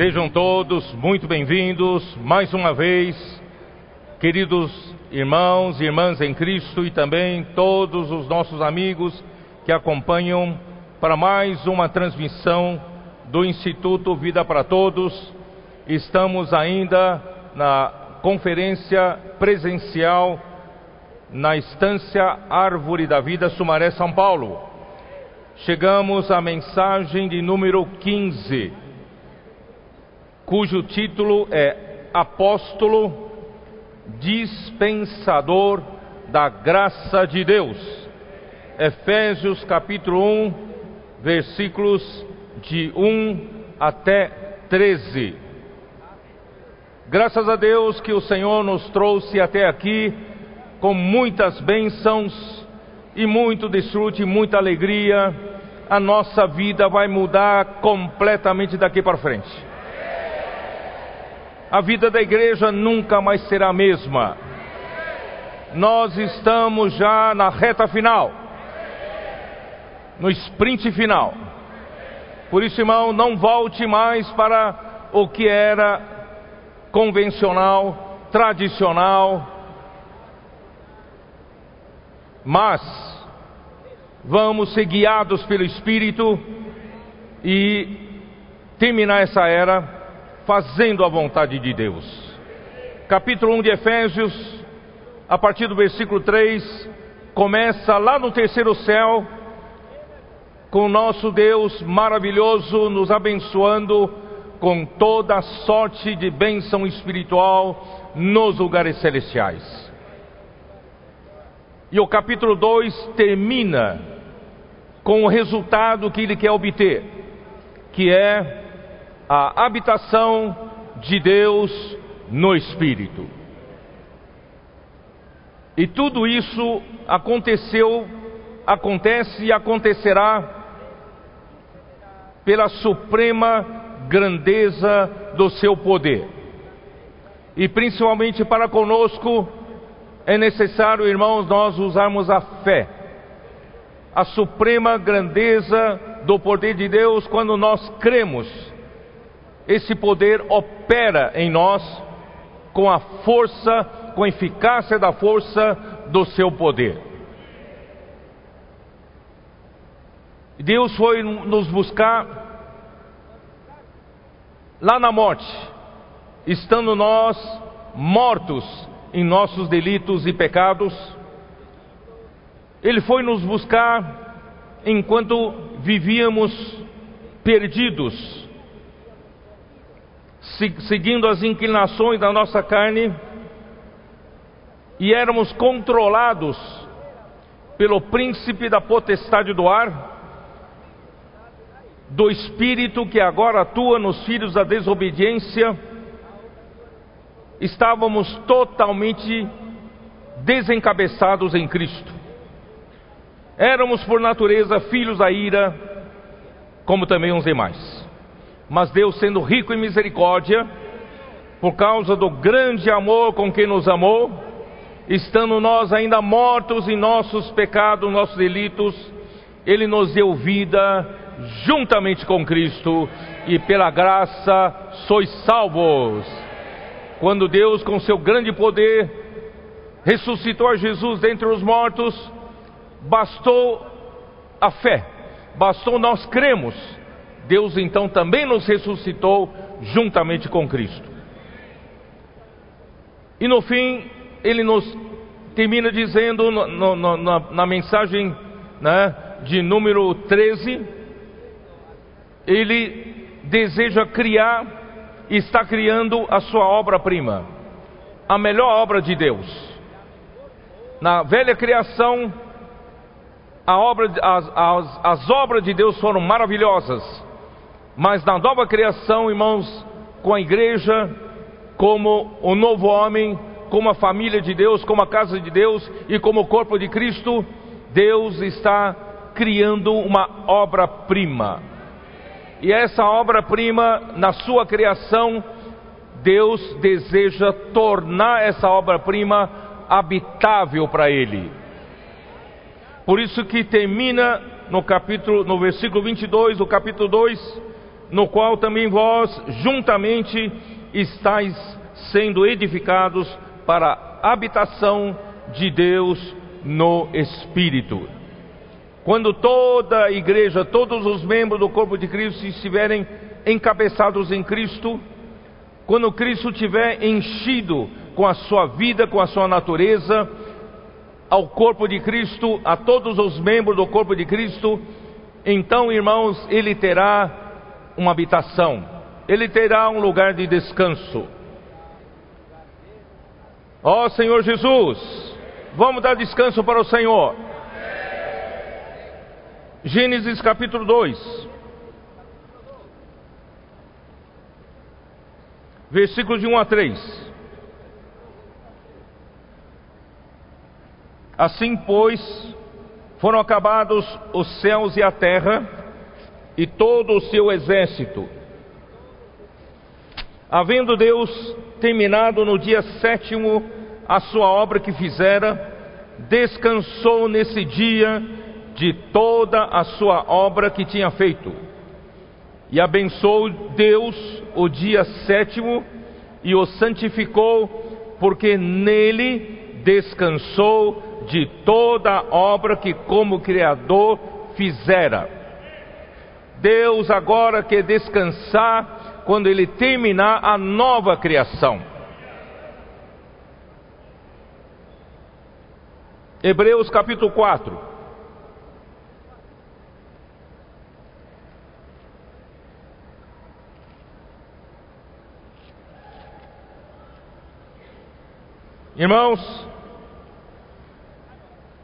Sejam todos muito bem-vindos mais uma vez, queridos irmãos e irmãs em Cristo e também todos os nossos amigos que acompanham para mais uma transmissão do Instituto Vida para Todos. Estamos ainda na conferência presencial na estância Árvore da Vida, Sumaré, São Paulo. Chegamos à mensagem de número 15 cujo título é Apóstolo Dispensador da Graça de Deus. Efésios capítulo 1, versículos de 1 até 13. Graças a Deus que o Senhor nos trouxe até aqui com muitas bênçãos e muito desfrute, muita alegria. A nossa vida vai mudar completamente daqui para frente a vida da igreja nunca mais será a mesma. Nós estamos já na reta final, no sprint final. Por isso, irmão, não volte mais para o que era convencional, tradicional, mas vamos ser guiados pelo Espírito e terminar essa era fazendo a vontade de Deus. Capítulo 1 de Efésios, a partir do versículo 3, começa lá no terceiro céu, com o nosso Deus maravilhoso nos abençoando com toda sorte de bênção espiritual nos lugares celestiais. E o capítulo 2 termina com o resultado que ele quer obter, que é a habitação de Deus no Espírito. E tudo isso aconteceu, acontece e acontecerá pela suprema grandeza do seu poder. E principalmente para conosco é necessário, irmãos, nós usarmos a fé. A suprema grandeza do poder de Deus quando nós cremos esse poder opera em nós com a força, com a eficácia da força do seu poder. Deus foi nos buscar lá na morte, estando nós mortos em nossos delitos e pecados. Ele foi nos buscar enquanto vivíamos perdidos seguindo as inclinações da nossa carne, e éramos controlados pelo príncipe da potestade do ar, do espírito que agora atua nos filhos da desobediência, estávamos totalmente desencabeçados em Cristo. Éramos por natureza filhos da ira, como também os demais. Mas Deus, sendo rico em misericórdia, por causa do grande amor com que nos amou, estando nós ainda mortos em nossos pecados, nossos delitos, Ele nos deu vida juntamente com Cristo, e pela graça sois salvos. Quando Deus, com seu grande poder, ressuscitou a Jesus dentre os mortos, bastou a fé, bastou nós cremos Deus então também nos ressuscitou juntamente com Cristo. E no fim, ele nos termina dizendo no, no, na, na, mensagem né, de número 13: ele deseja criar está criando a sua obra-prima, a melhor obra de Deus. Na velha criação, obra, as, as, as obras de Deus foram maravilhosas mas na nova criação, irmãos, com a igreja, como o novo homem, como a família de Deus, como a casa de Deus e como o corpo de Cristo, Deus está criando uma obra-prima. E essa obra-prima, na sua criação, Deus deseja tornar essa obra-prima habitável para ele. Por isso que termina no capítulo, no versículo 22 do capítulo 2, no qual também vós juntamente estáis sendo edificados para a habitação de Deus no Espírito. Quando toda a igreja, todos os membros do corpo de Cristo estiverem encabeçados em Cristo, quando Cristo tiver enchido com a sua vida, com a sua natureza, ao corpo de Cristo, a todos os membros do corpo de Cristo, então, irmãos, ele terá uma habitação, ele terá um lugar de descanso. Ó oh, Senhor Jesus, vamos dar descanso para o Senhor. Gênesis capítulo 2. Versículos de 1 a 3. Assim, pois, foram acabados os céus e a terra e todo o seu exército. Havendo Deus terminado no dia sétimo a sua obra que fizera, descansou nesse dia de toda a sua obra que tinha feito. E abençoou Deus o dia sétimo e o santificou, porque nele descansou de toda a obra que, como Criador, fizera. Deus agora quer descansar quando ele terminar a nova criação. Hebreus capítulo 4. Irmãos,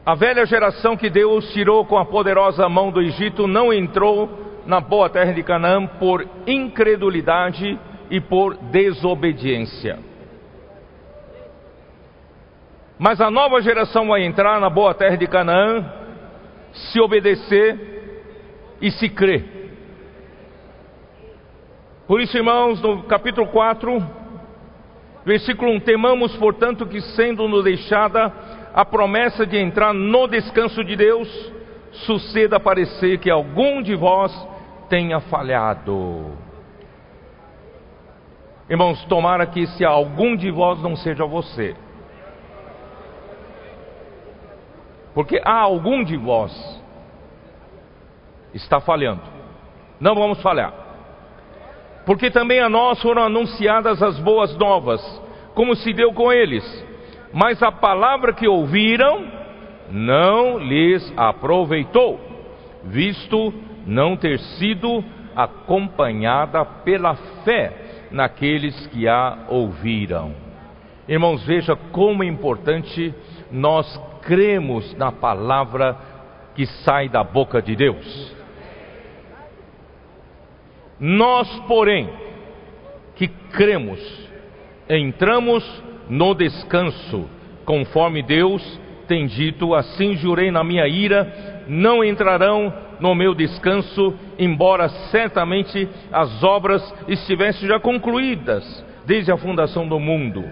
a velha geração que Deus tirou com a poderosa mão do Egito não entrou na boa terra de Canaã por incredulidade e por desobediência. Mas a nova geração vai entrar na boa terra de Canaã se obedecer e se crer. Por isso, irmãos, no capítulo 4, Versículo 1: Temamos, portanto, que sendo-nos deixada a promessa de entrar no descanso de Deus, suceda parecer que algum de vós tenha falhado. Irmãos, tomara que se algum de vós não seja você. Porque há algum de vós está falhando. Não vamos falhar porque também a nós foram anunciadas as boas novas, como se deu com eles. Mas a palavra que ouviram não lhes aproveitou, visto não ter sido acompanhada pela fé naqueles que a ouviram. Irmãos, veja como é importante nós cremos na palavra que sai da boca de Deus. Nós, porém, que cremos, entramos no descanso, conforme Deus tem dito: assim jurei na minha ira, não entrarão no meu descanso, embora certamente as obras estivessem já concluídas desde a fundação do mundo.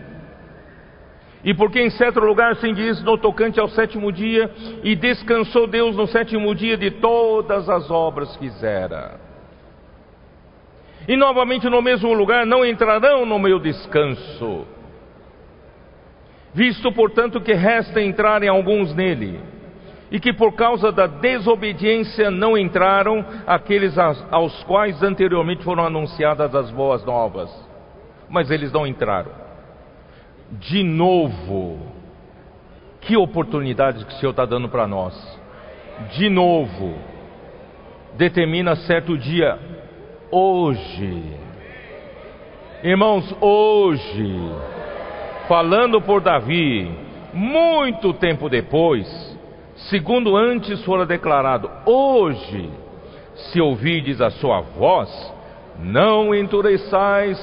E porque em certo lugar se diz no tocante ao sétimo dia, e descansou Deus no sétimo dia de todas as obras que fizera e novamente no mesmo lugar não entrarão no meu descanso. Visto, portanto, que resta entrarem alguns nele, e que por causa da desobediência não entraram aqueles aos quais anteriormente foram anunciadas as boas novas, mas eles não entraram. De novo, que oportunidade que o Senhor está dando para nós. De novo, determina certo dia hoje. Irmãos, hoje, falando por Davi, muito tempo depois, segundo antes fora declarado, hoje, se ouvides a sua voz, não endureçais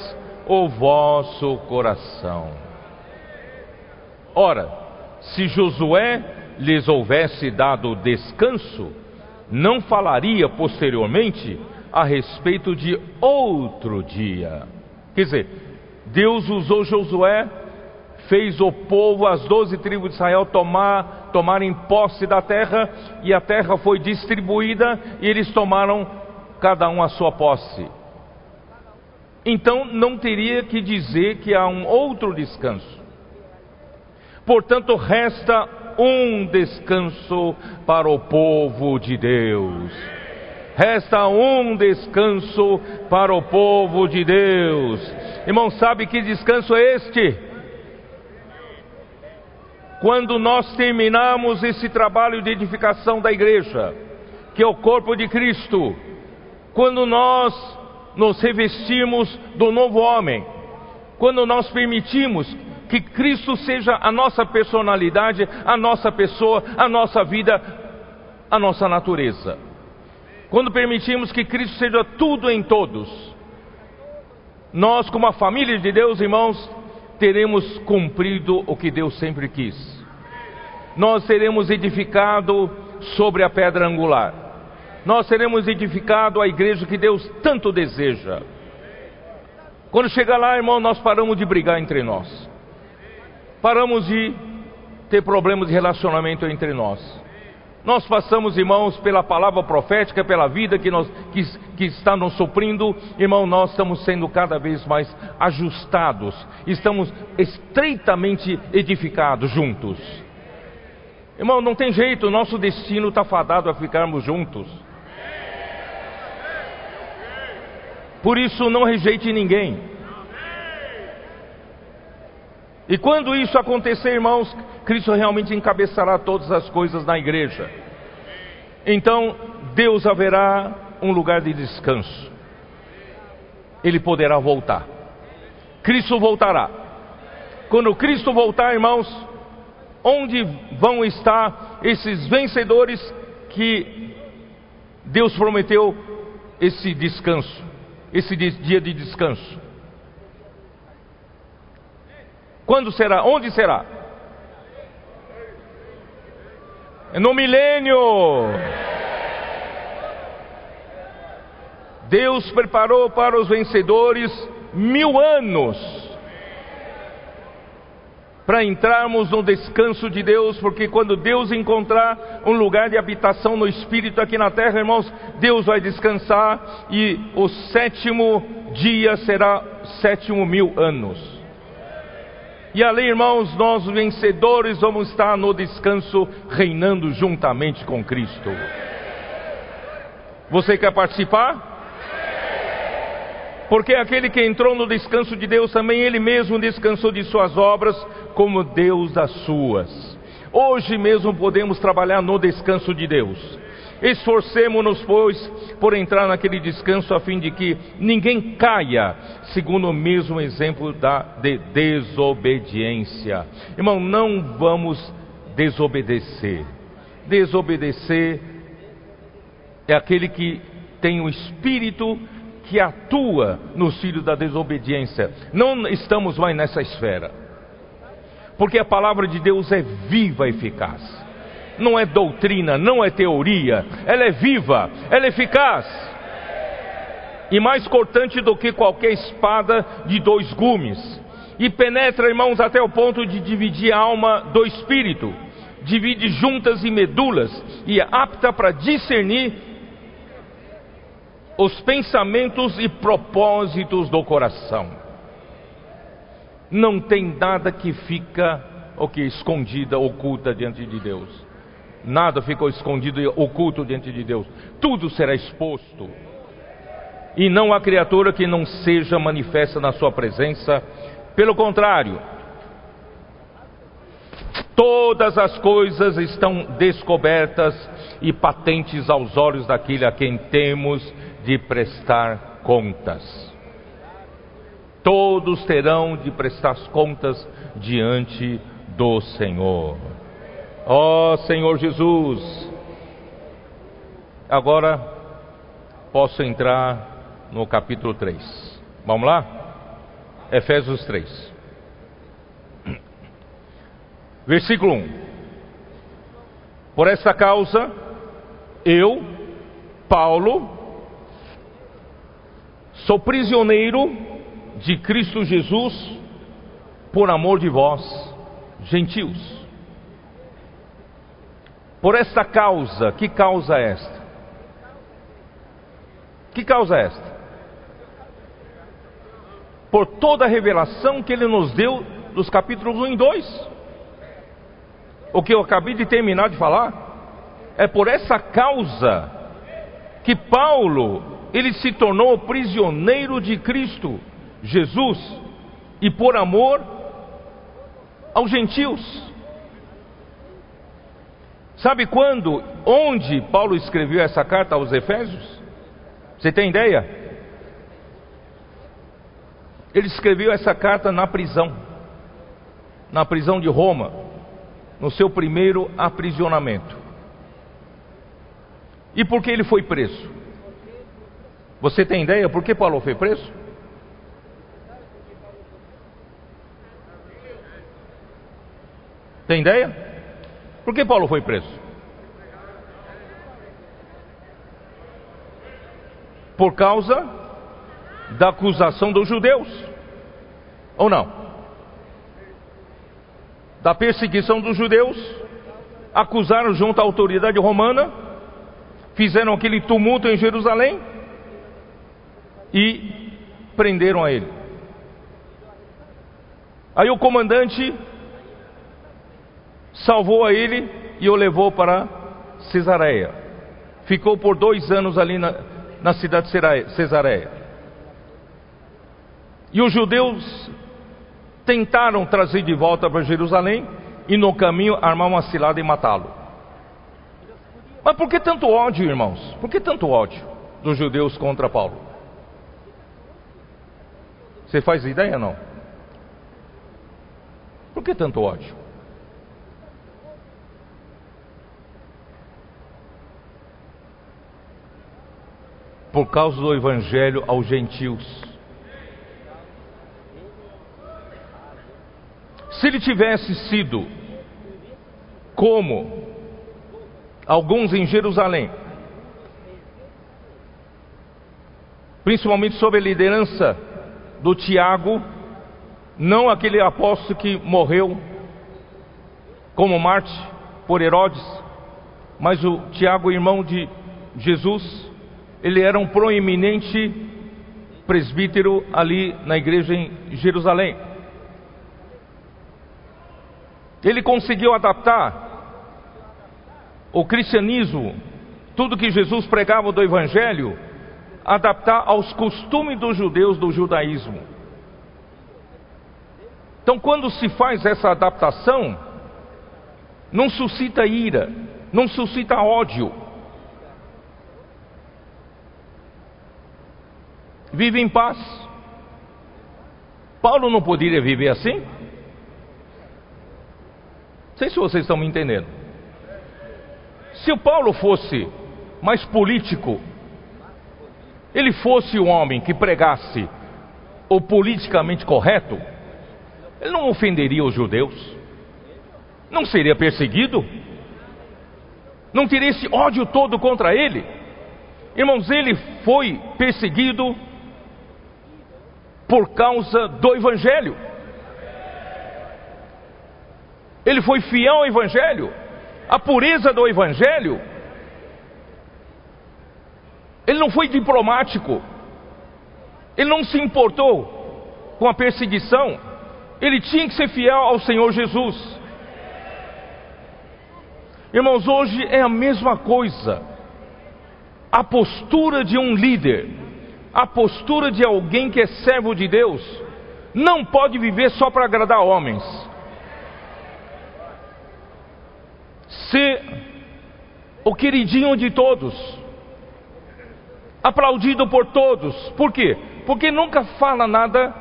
o vosso coração. Ora, se Josué lhes houvesse dado descanso, não falaria posteriormente a respeito de outro dia. Quer dizer, Deus usou Josué, fez o povo, as doze tribos de Israel, tomar, tomarem posse da terra, e a terra foi distribuída, e eles tomaram cada um a sua posse. então não teria que dizer que há um outro descanso. Portanto, resta um descanso para o povo de Deus. Resta um descanso para o povo de Deus. Irmão, sabe que descanso é este? Quando nós terminamos esse trabalho de edificação da igreja, que é o corpo de Cristo, quando nós nos revestimos do novo homem, quando nós permitimos que Cristo seja a nossa personalidade, a nossa pessoa, a nossa vida, a nossa natureza. Quando permitimos que Cristo seja tudo em todos, nós, como a família de Deus, irmãos, teremos cumprido o que Deus sempre quis. Nós seremos edificados sobre a pedra angular. Nós seremos edificados a igreja que Deus tanto deseja. Quando chegar lá, irmão, nós paramos de brigar entre nós. Paramos de ter problemas de relacionamento entre nós. Nós passamos, irmãos, pela palavra profética, pela vida que, nós, que, que está nos suprindo, irmão, nós estamos sendo cada vez mais ajustados, estamos estreitamente edificados juntos. Irmão, não tem jeito, nosso destino está fadado a ficarmos juntos. Por isso, não rejeite ninguém. E quando isso acontecer, irmãos, Cristo realmente encabeçará todas as coisas na igreja. Então, Deus haverá um lugar de descanso. Ele poderá voltar. Cristo voltará. Quando Cristo voltar, irmãos, onde vão estar esses vencedores que Deus prometeu esse descanso, esse dia de descanso? Quando será? Onde será? No milênio. Deus preparou para os vencedores mil anos para entrarmos no descanso de Deus, porque quando Deus encontrar um lugar de habitação no Espírito aqui na terra, irmãos, Deus vai descansar e o sétimo dia será sétimo mil anos. E ali, irmãos, nós vencedores vamos estar no descanso, reinando juntamente com Cristo. Você quer participar? Porque aquele que entrou no descanso de Deus, também ele mesmo descansou de suas obras, como Deus das suas. Hoje mesmo podemos trabalhar no descanso de Deus. Esforcemos-nos, pois, por entrar naquele descanso, a fim de que ninguém caia, segundo o mesmo exemplo da de desobediência. Irmão, não vamos desobedecer. Desobedecer é aquele que tem o espírito que atua nos filhos da desobediência. Não estamos mais nessa esfera. Porque a palavra de Deus é viva e eficaz não é doutrina, não é teoria, ela é viva, ela é eficaz. E mais cortante do que qualquer espada de dois gumes. E penetra, irmãos, até o ponto de dividir a alma do espírito. Divide juntas e medulas e é apta para discernir os pensamentos e propósitos do coração. Não tem nada que fica o que escondida, oculta diante de Deus. Nada ficou escondido e oculto diante de Deus. Tudo será exposto. E não há criatura que não seja manifesta na sua presença. Pelo contrário, todas as coisas estão descobertas e patentes aos olhos daquele a quem temos de prestar contas. Todos terão de prestar contas diante do Senhor. Ó oh, Senhor Jesus, agora posso entrar no capítulo 3. Vamos lá? Efésios 3. Versículo 1. Por esta causa, eu, Paulo, sou prisioneiro de Cristo Jesus por amor de vós, gentios por esta causa, que causa é esta? Que causa é esta? por toda a revelação que ele nos deu dos capítulos 1 e 2. O que eu acabei de terminar de falar é por essa causa que Paulo ele se tornou prisioneiro de Cristo Jesus e por amor aos gentios. Sabe quando, onde Paulo escreveu essa carta aos Efésios? Você tem ideia? Ele escreveu essa carta na prisão, na prisão de Roma, no seu primeiro aprisionamento. E por que ele foi preso? Você tem ideia por que Paulo foi preso? Tem ideia? Por que Paulo foi preso? Por causa da acusação dos judeus. Ou não? Da perseguição dos judeus, acusaram junto à autoridade romana, fizeram aquele tumulto em Jerusalém e prenderam a ele. Aí o comandante salvou a ele e o levou para Cesareia. Ficou por dois anos ali na, na cidade de Cesareia. E os judeus tentaram trazer de volta para Jerusalém e no caminho armar uma cilada e matá-lo. Mas por que tanto ódio, irmãos? Por que tanto ódio dos judeus contra Paulo? Você faz ideia não? Por que tanto ódio? Por causa do evangelho aos gentios. Se ele tivesse sido como alguns em Jerusalém, principalmente sob a liderança do Tiago, não aquele apóstolo que morreu como Marte por Herodes, mas o Tiago, irmão de Jesus, ele era um proeminente presbítero ali na igreja em Jerusalém. Ele conseguiu adaptar o cristianismo, tudo que Jesus pregava do evangelho, adaptar aos costumes dos judeus do judaísmo. Então, quando se faz essa adaptação, não suscita ira, não suscita ódio, vive em paz. Paulo não poderia viver assim? Não sei se vocês estão me entendendo. Se o Paulo fosse mais político, ele fosse um homem que pregasse o politicamente correto, ele não ofenderia os judeus, não seria perseguido, não teria esse ódio todo contra ele. Irmãos, ele foi perseguido por causa do Evangelho. Ele foi fiel ao Evangelho, a pureza do Evangelho. Ele não foi diplomático, ele não se importou com a perseguição, ele tinha que ser fiel ao Senhor Jesus. Irmãos, hoje é a mesma coisa. A postura de um líder a postura de alguém que é servo de Deus, não pode viver só para agradar homens. Ser o queridinho de todos, aplaudido por todos. Por quê? Porque nunca fala nada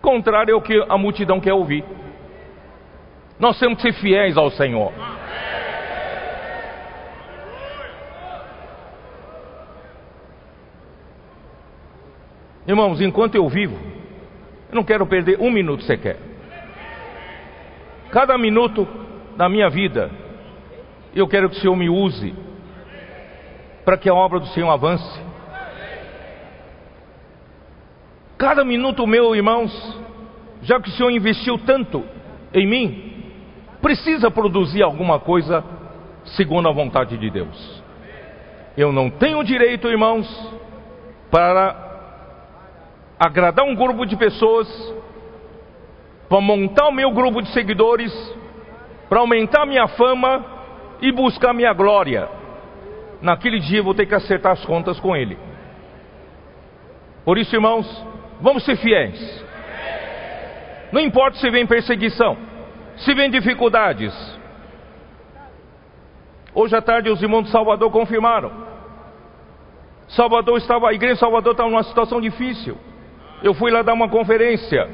contrário ao que a multidão quer ouvir. Nós temos que ser fiéis ao Senhor. Irmãos, enquanto eu vivo, eu não quero perder um minuto sequer. Cada minuto da minha vida, eu quero que o Senhor me use para que a obra do Senhor avance. Cada minuto meu, irmãos, já que o Senhor investiu tanto em mim, precisa produzir alguma coisa segundo a vontade de Deus. Eu não tenho direito, irmãos, para agradar um grupo de pessoas, para montar o meu grupo de seguidores, para aumentar minha fama e buscar minha glória. Naquele dia vou ter que acertar as contas com ele. Por isso, irmãos, vamos ser fiéis. Não importa se vem perseguição, se vem dificuldades. Hoje à tarde os irmãos de Salvador confirmaram. Salvador estava, a igreja de Salvador estava numa situação difícil. Eu fui lá dar uma conferência.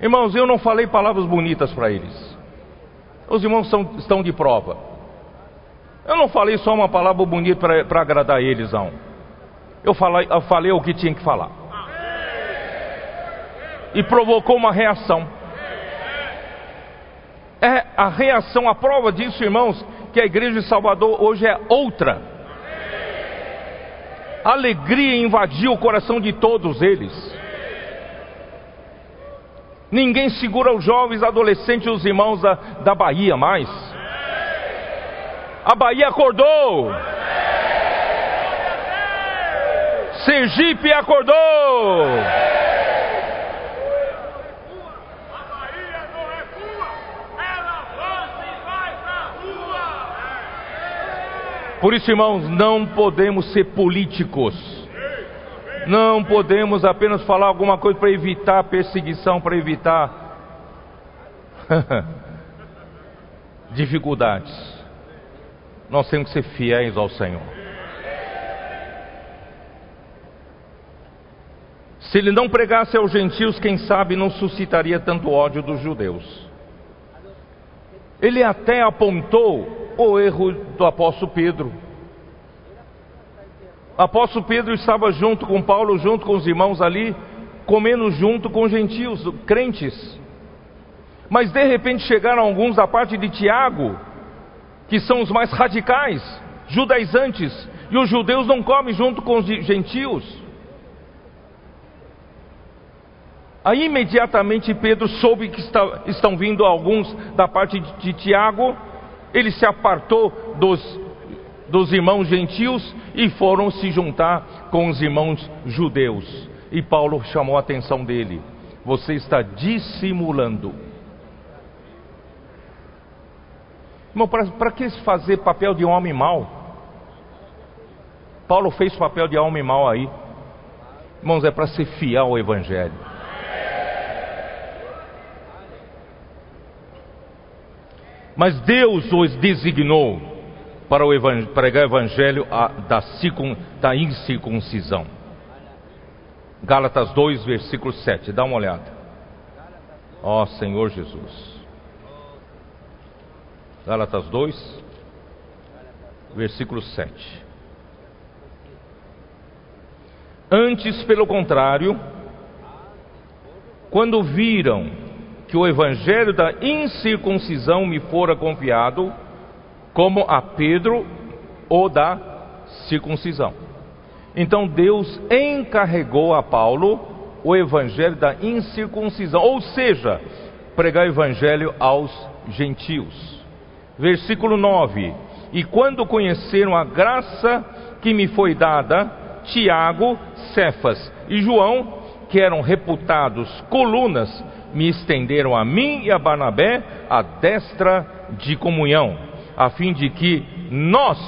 Irmãos, eu não falei palavras bonitas para eles. Os irmãos são, estão de prova. Eu não falei só uma palavra bonita para agradar eles, não. Eu falei, eu falei o que tinha que falar. E provocou uma reação. É a reação, a prova disso, irmãos, que a igreja de Salvador hoje é outra. Alegria invadiu o coração de todos eles. Ninguém segura os jovens, adolescentes e os irmãos da, da Bahia mais. A Bahia acordou. Sergipe acordou. Por isso, irmãos, não podemos ser políticos. Não podemos apenas falar alguma coisa para evitar perseguição, para evitar dificuldades. Nós temos que ser fiéis ao Senhor. Se ele não pregasse aos gentios, quem sabe não suscitaria tanto ódio dos judeus. Ele até apontou o erro do apóstolo Pedro. Apóstolo Pedro estava junto com Paulo, junto com os irmãos ali, comendo junto com gentios, crentes. Mas de repente chegaram alguns da parte de Tiago, que são os mais radicais, judaizantes, e os judeus não comem junto com os gentios. Aí imediatamente Pedro soube que está, estão vindo alguns da parte de, de Tiago, ele se apartou dos, dos irmãos gentios e foram se juntar com os irmãos judeus. E Paulo chamou a atenção dele: Você está dissimulando. Irmão, para que fazer papel de homem mau? Paulo fez papel de homem mau aí. Irmãos, é para ser fiel ao Evangelho. Mas Deus os designou para o pregar o evangelho da, circun, da incircuncisão. Gálatas 2, versículo 7. Dá uma olhada. Ó oh, Senhor Jesus. Gálatas 2, versículo 7. Antes, pelo contrário, quando viram que o evangelho da incircuncisão me fora confiado, como a Pedro o da circuncisão. Então Deus encarregou a Paulo o evangelho da incircuncisão, ou seja, pregar o evangelho aos gentios. Versículo 9: E quando conheceram a graça que me foi dada, Tiago, Cefas e João, que eram reputados colunas, me estenderam a mim e a Barnabé a destra de comunhão, a fim de que nós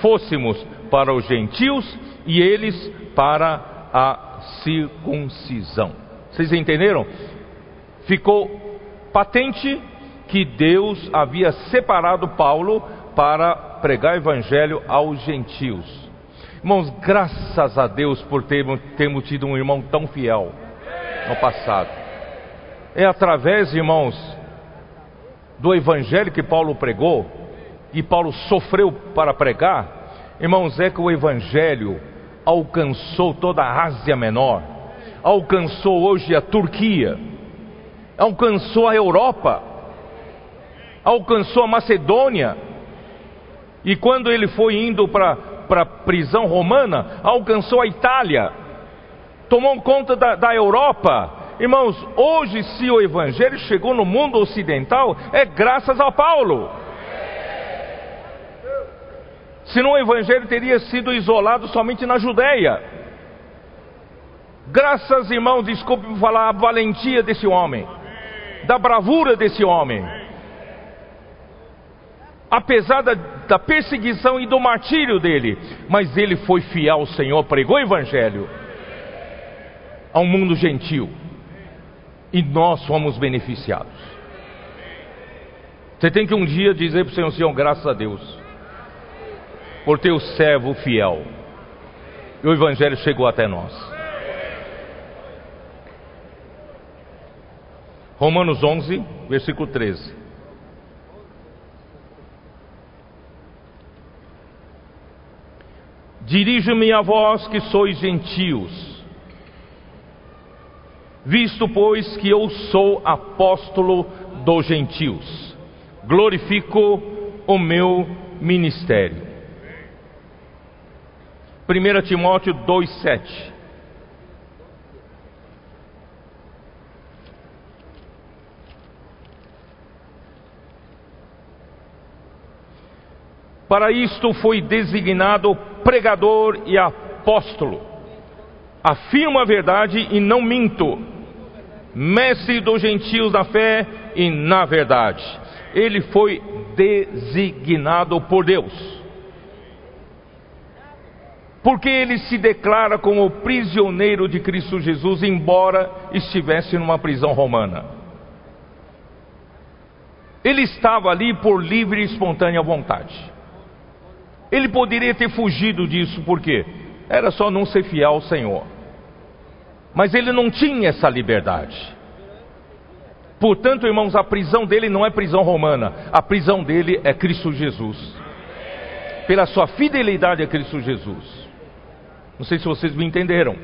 fôssemos para os gentios e eles para a circuncisão. Vocês entenderam? Ficou patente que Deus havia separado Paulo para pregar evangelho aos gentios. Irmãos, graças a Deus por termos, termos tido um irmão tão fiel no passado. É através, irmãos, do evangelho que Paulo pregou, e Paulo sofreu para pregar, irmãos, é que o evangelho alcançou toda a Ásia Menor, alcançou hoje a Turquia, alcançou a Europa, alcançou a Macedônia, e quando ele foi indo para a prisão romana, alcançou a Itália, tomou conta da, da Europa, Irmãos, hoje, se o Evangelho chegou no mundo ocidental, é graças a Paulo. Senão o Evangelho teria sido isolado somente na Judéia. Graças, irmãos, desculpe falar, a valentia desse homem, da bravura desse homem. Apesar da, da perseguição e do martírio dele, mas ele foi fiel ao Senhor, pregou o Evangelho ao mundo gentil e nós fomos beneficiados. Você tem que um dia dizer para o Senhor, Senhor, graças a Deus, por ter o servo fiel. E o Evangelho chegou até nós. Romanos 11, versículo 13. Dirijo-me a vós que sois gentios, visto, pois, que eu sou apóstolo dos gentios, glorifico o meu ministério. 1 Timóteo 2,7 Para isto foi designado pregador e apóstolo. Afirmo a verdade e não minto. Mestre dos gentios na fé e na verdade. Ele foi designado por Deus. Porque ele se declara como prisioneiro de Cristo Jesus, embora estivesse numa prisão romana. Ele estava ali por livre e espontânea vontade. Ele poderia ter fugido disso, por quê? Era só não ser fiel ao Senhor. Mas ele não tinha essa liberdade. Portanto, irmãos, a prisão dele não é prisão romana, a prisão dele é Cristo Jesus. Pela sua fidelidade a Cristo Jesus. Não sei se vocês me entenderam.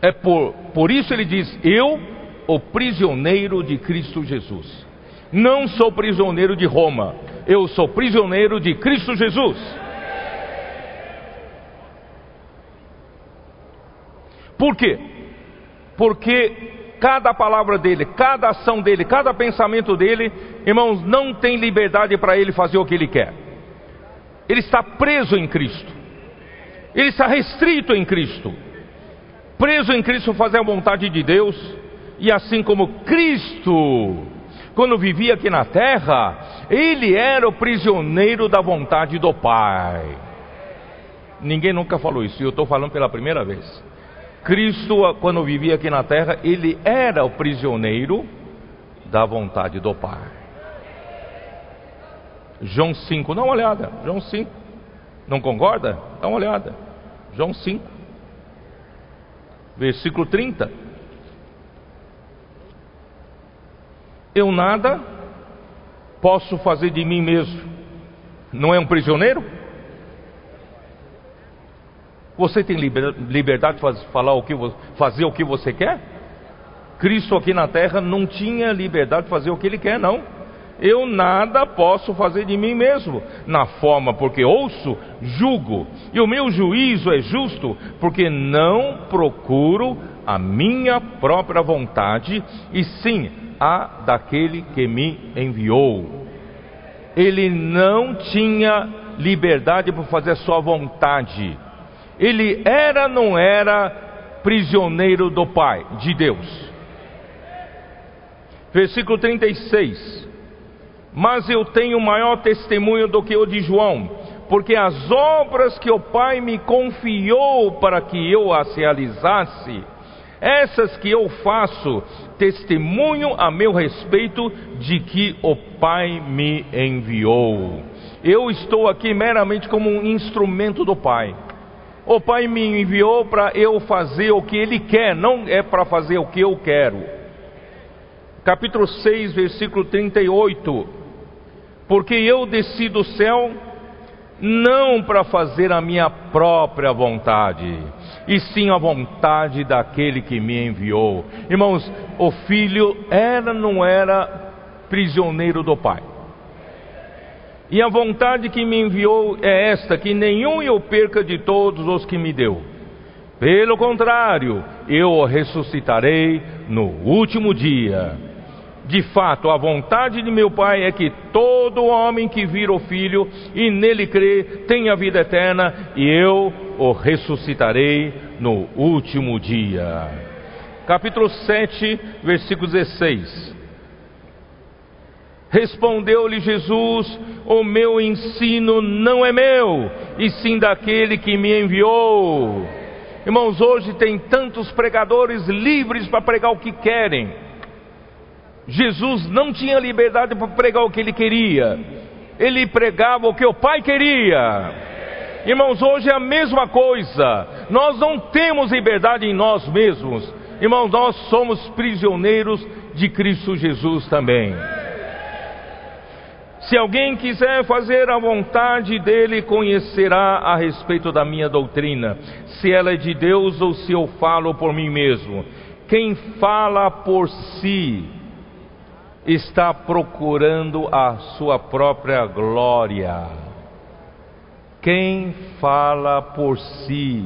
É por, por isso ele diz: Eu, o prisioneiro de Cristo Jesus. Não sou prisioneiro de Roma, eu sou prisioneiro de Cristo Jesus. Por quê? Porque cada palavra dele, cada ação dele, cada pensamento dele, irmãos, não tem liberdade para ele fazer o que ele quer. Ele está preso em Cristo. Ele está restrito em Cristo. Preso em Cristo fazer a vontade de Deus. E assim como Cristo quando vivia aqui na terra, ele era o prisioneiro da vontade do Pai. Ninguém nunca falou isso, e eu estou falando pela primeira vez. Cristo, quando vivia aqui na terra, ele era o prisioneiro da vontade do Pai. João 5, dá uma olhada. João 5. Não concorda? Dá uma olhada. João 5, versículo 30. Eu nada posso fazer de mim mesmo. Não é um prisioneiro? Você tem liberdade de falar o que fazer o que você quer? Cristo aqui na terra não tinha liberdade de fazer o que ele quer, não. Eu nada posso fazer de mim mesmo, na forma porque ouço, julgo, e o meu juízo é justo, porque não procuro a minha própria vontade, e sim a daquele que me enviou. Ele não tinha liberdade para fazer a sua vontade. Ele era, não era prisioneiro do Pai, de Deus. Versículo 36. Mas eu tenho maior testemunho do que o de João, porque as obras que o Pai me confiou para que eu as realizasse, essas que eu faço, testemunho a meu respeito de que o Pai me enviou. Eu estou aqui meramente como um instrumento do Pai. O Pai me enviou para eu fazer o que Ele quer, não é para fazer o que eu quero. Capítulo 6, versículo 38. Porque eu desci do céu não para fazer a minha própria vontade, e sim a vontade daquele que me enviou. Irmãos, o filho era, não era prisioneiro do pai. E a vontade que me enviou é esta: que nenhum eu perca de todos os que me deu. Pelo contrário, eu o ressuscitarei no último dia. De fato, a vontade de meu Pai é que todo homem que vira o Filho e nele crê tenha vida eterna, e eu o ressuscitarei no último dia. Capítulo 7, versículo 16. Respondeu-lhe Jesus: O meu ensino não é meu, e sim daquele que me enviou. Irmãos, hoje tem tantos pregadores livres para pregar o que querem. Jesus não tinha liberdade para pregar o que ele queria, ele pregava o que o Pai queria. Irmãos, hoje é a mesma coisa, nós não temos liberdade em nós mesmos, irmãos, nós somos prisioneiros de Cristo Jesus também. Se alguém quiser fazer a vontade dele, conhecerá a respeito da minha doutrina, se ela é de Deus ou se eu falo por mim mesmo. Quem fala por si está procurando a sua própria glória. Quem fala por si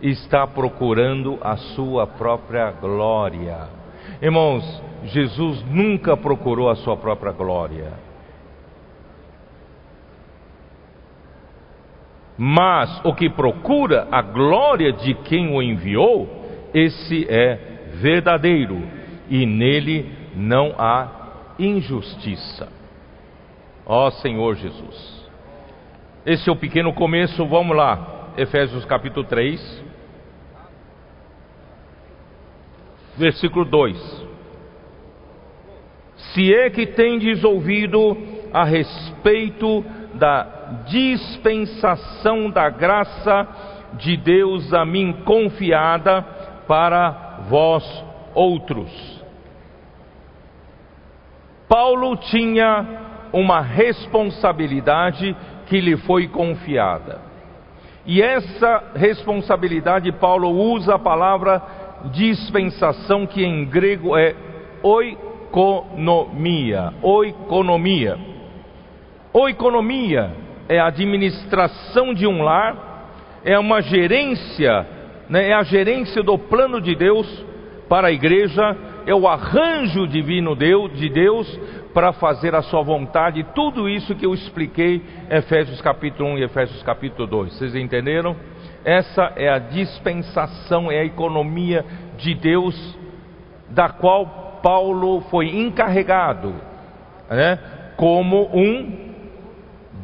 está procurando a sua própria glória. Irmãos, Jesus nunca procurou a sua própria glória. Mas o que procura a glória de quem o enviou, esse é verdadeiro, e nele não há injustiça. Ó Senhor Jesus. Esse é o pequeno começo, vamos lá. Efésios capítulo 3, versículo 2. Se é que tendes ouvido a respeito da dispensação da graça de Deus a mim confiada para vós outros. Paulo tinha uma responsabilidade que lhe foi confiada. E essa responsabilidade, Paulo usa a palavra dispensação, que em grego é oikonomia. Oikonomia. Oikonomia é a administração de um lar, é uma gerência, né, é a gerência do plano de Deus para a igreja, é o arranjo divino de Deus para fazer a sua vontade, tudo isso que eu expliquei Efésios capítulo 1 e Efésios capítulo 2. Vocês entenderam? Essa é a dispensação, é a economia de Deus, da qual Paulo foi encarregado, né, como um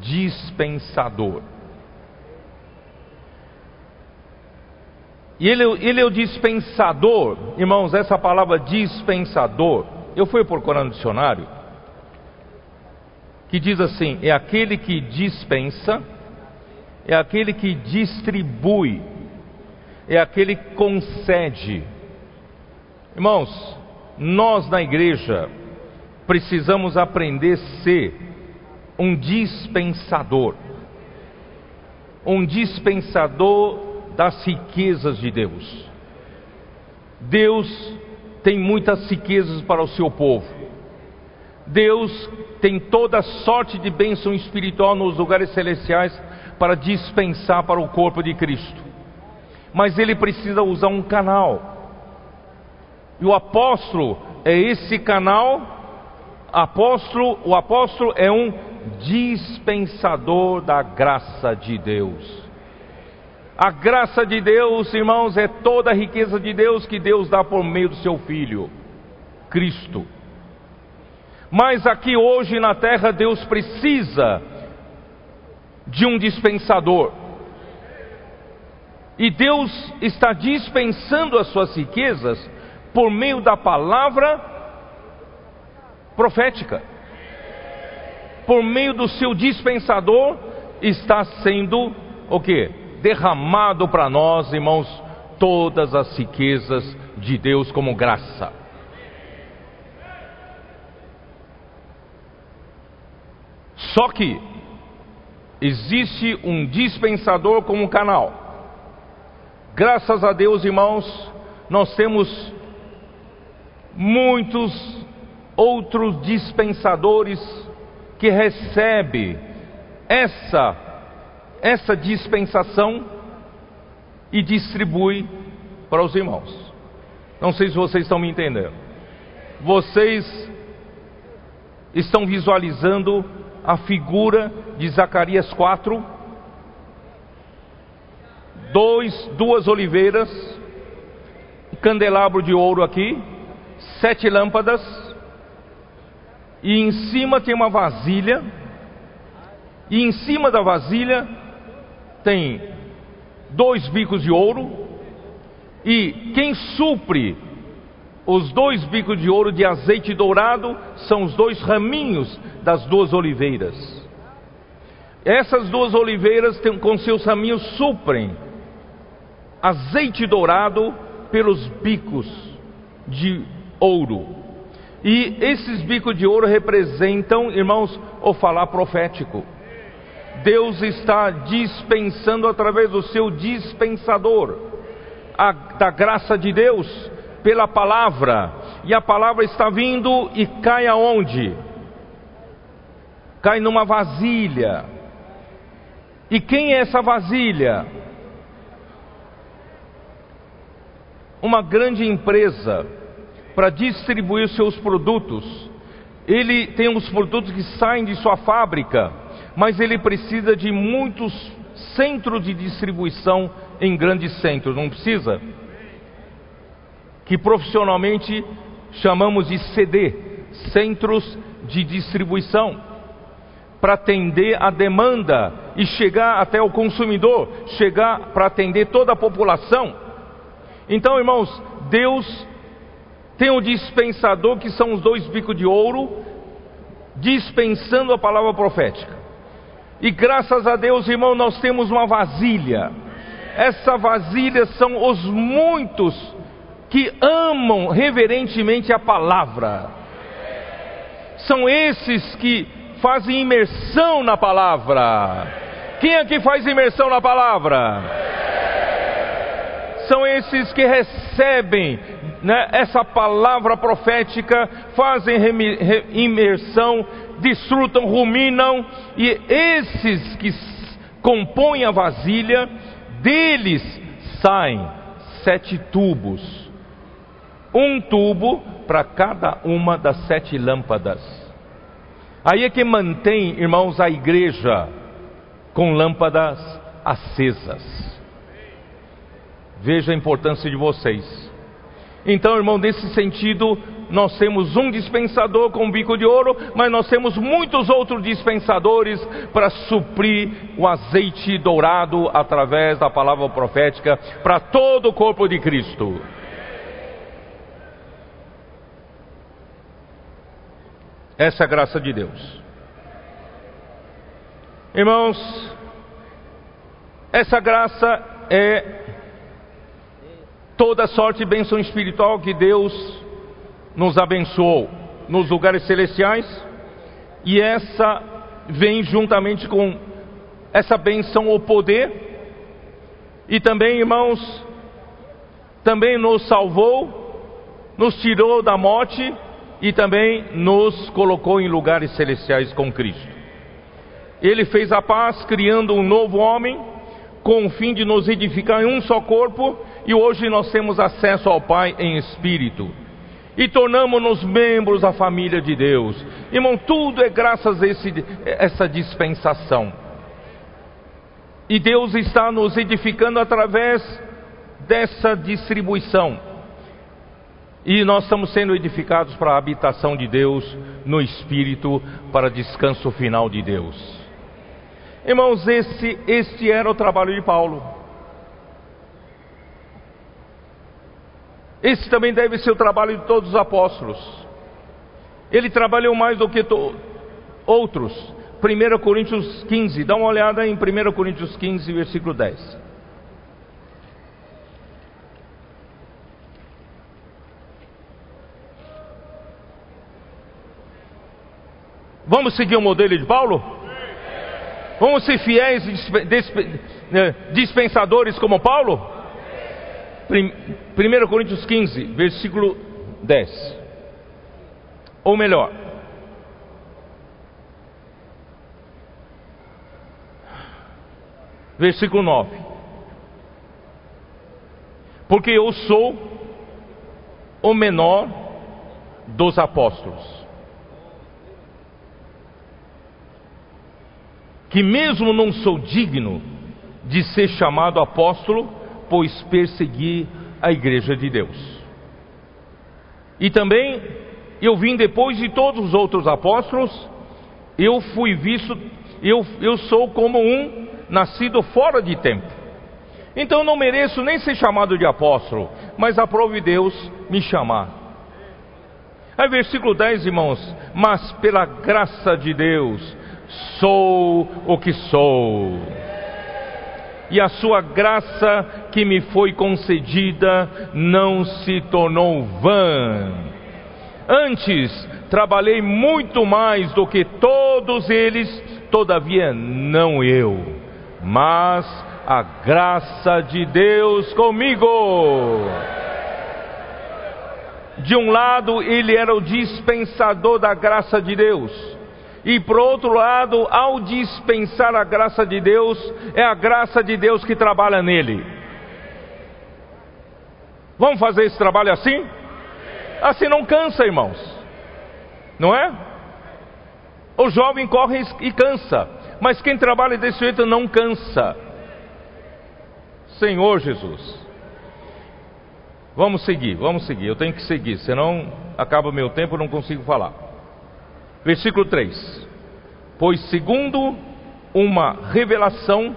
dispensador. E ele, ele é o dispensador, irmãos, essa palavra dispensador, eu fui procurar no dicionário, que diz assim: é aquele que dispensa, é aquele que distribui, é aquele que concede. Irmãos, nós na igreja precisamos aprender a ser um dispensador, um dispensador das riquezas de Deus. Deus tem muitas riquezas para o seu povo. Deus tem toda sorte de bênção espiritual nos lugares celestiais para dispensar para o corpo de Cristo. Mas ele precisa usar um canal. E o apóstolo é esse canal. Apóstolo, o apóstolo é um dispensador da graça de Deus. A graça de Deus, irmãos, é toda a riqueza de Deus que Deus dá por meio do seu Filho, Cristo. Mas aqui hoje na terra, Deus precisa de um dispensador. E Deus está dispensando as suas riquezas por meio da palavra profética por meio do seu dispensador, está sendo o que? Derramado para nós, irmãos, todas as riquezas de Deus como graça. Só que existe um dispensador como canal. Graças a Deus, irmãos, nós temos muitos outros dispensadores que recebe essa essa dispensação e distribui para os irmãos. Não sei se vocês estão me entendendo. Vocês estão visualizando a figura de Zacarias 4, dois, duas oliveiras, candelabro de ouro aqui, sete lâmpadas, e em cima tem uma vasilha, e em cima da vasilha tem dois bicos de ouro, e quem supre os dois bicos de ouro de azeite dourado são os dois raminhos das duas oliveiras. Essas duas oliveiras, com seus raminhos, suprem azeite dourado pelos bicos de ouro. E esses bicos de ouro representam, irmãos, o falar profético. Deus está dispensando através do seu dispensador a, da graça de Deus pela palavra. E a palavra está vindo e cai aonde? Cai numa vasilha. E quem é essa vasilha? Uma grande empresa para distribuir seus produtos. Ele tem os produtos que saem de sua fábrica, mas ele precisa de muitos centros de distribuição em grandes centros, não precisa? Que profissionalmente chamamos de CD, Centros de Distribuição, para atender a demanda e chegar até o consumidor, chegar para atender toda a população. Então, irmãos, Deus tem o dispensador que são os dois bicos de ouro, dispensando a palavra profética. E graças a Deus, irmão, nós temos uma vasilha. Essa vasilha são os muitos que amam reverentemente a palavra. São esses que fazem imersão na palavra. Quem é que faz imersão na palavra? São esses que recebem né, essa palavra profética, fazem imersão, desfrutam, ruminam, e esses que compõem a vasilha, deles saem sete tubos, um tubo para cada uma das sete lâmpadas. Aí é que mantém, irmãos, a igreja com lâmpadas acesas. Veja a importância de vocês. Então, irmão, nesse sentido, nós temos um dispensador com um bico de ouro, mas nós temos muitos outros dispensadores para suprir o azeite dourado através da palavra profética para todo o corpo de Cristo. Essa é a graça de Deus. Irmãos, essa graça é toda sorte de bênção espiritual que Deus nos abençoou nos lugares celestiais, e essa vem juntamente com essa benção o poder, e também, irmãos, também nos salvou, nos tirou da morte e também nos colocou em lugares celestiais com Cristo. Ele fez a paz, criando um novo homem, com o fim de nos edificar em um só corpo e hoje nós temos acesso ao Pai em espírito. E tornamos-nos membros da família de Deus. Irmão, tudo é graças a esse, essa dispensação. E Deus está nos edificando através dessa distribuição. E nós estamos sendo edificados para a habitação de Deus no Espírito, para descanso final de Deus. Irmãos, esse, este era o trabalho de Paulo. Esse também deve ser o trabalho de todos os apóstolos. Ele trabalhou mais do que outros. 1 Coríntios 15, dá uma olhada em 1 Coríntios 15, versículo 10. Vamos seguir o modelo de Paulo? Vamos ser fiéis eh, dispensadores como Paulo? 1 Coríntios 15, versículo 10. Ou melhor, versículo 9. Porque eu sou o menor dos apóstolos. Que mesmo não sou digno de ser chamado apóstolo, pois persegui a igreja de Deus. E também eu vim depois de todos os outros apóstolos, eu fui visto, eu, eu sou como um nascido fora de tempo. Então não mereço nem ser chamado de apóstolo, mas aprove Deus me chamar. Aí versículo 10, irmãos, mas pela graça de Deus sou o que sou e a sua graça que me foi concedida não se tornou vã. Antes, trabalhei muito mais do que todos eles, todavia não eu, mas a graça de Deus comigo. De um lado, ele era o dispensador da graça de Deus e por outro lado, ao dispensar a graça de Deus, é a graça de Deus que trabalha nele. Vamos fazer esse trabalho assim? Assim não cansa, irmãos. Não é? O jovem corre e cansa, mas quem trabalha desse jeito não cansa. Senhor Jesus. Vamos seguir, vamos seguir. Eu tenho que seguir, senão acaba meu tempo, não consigo falar. Versículo 3: Pois segundo uma revelação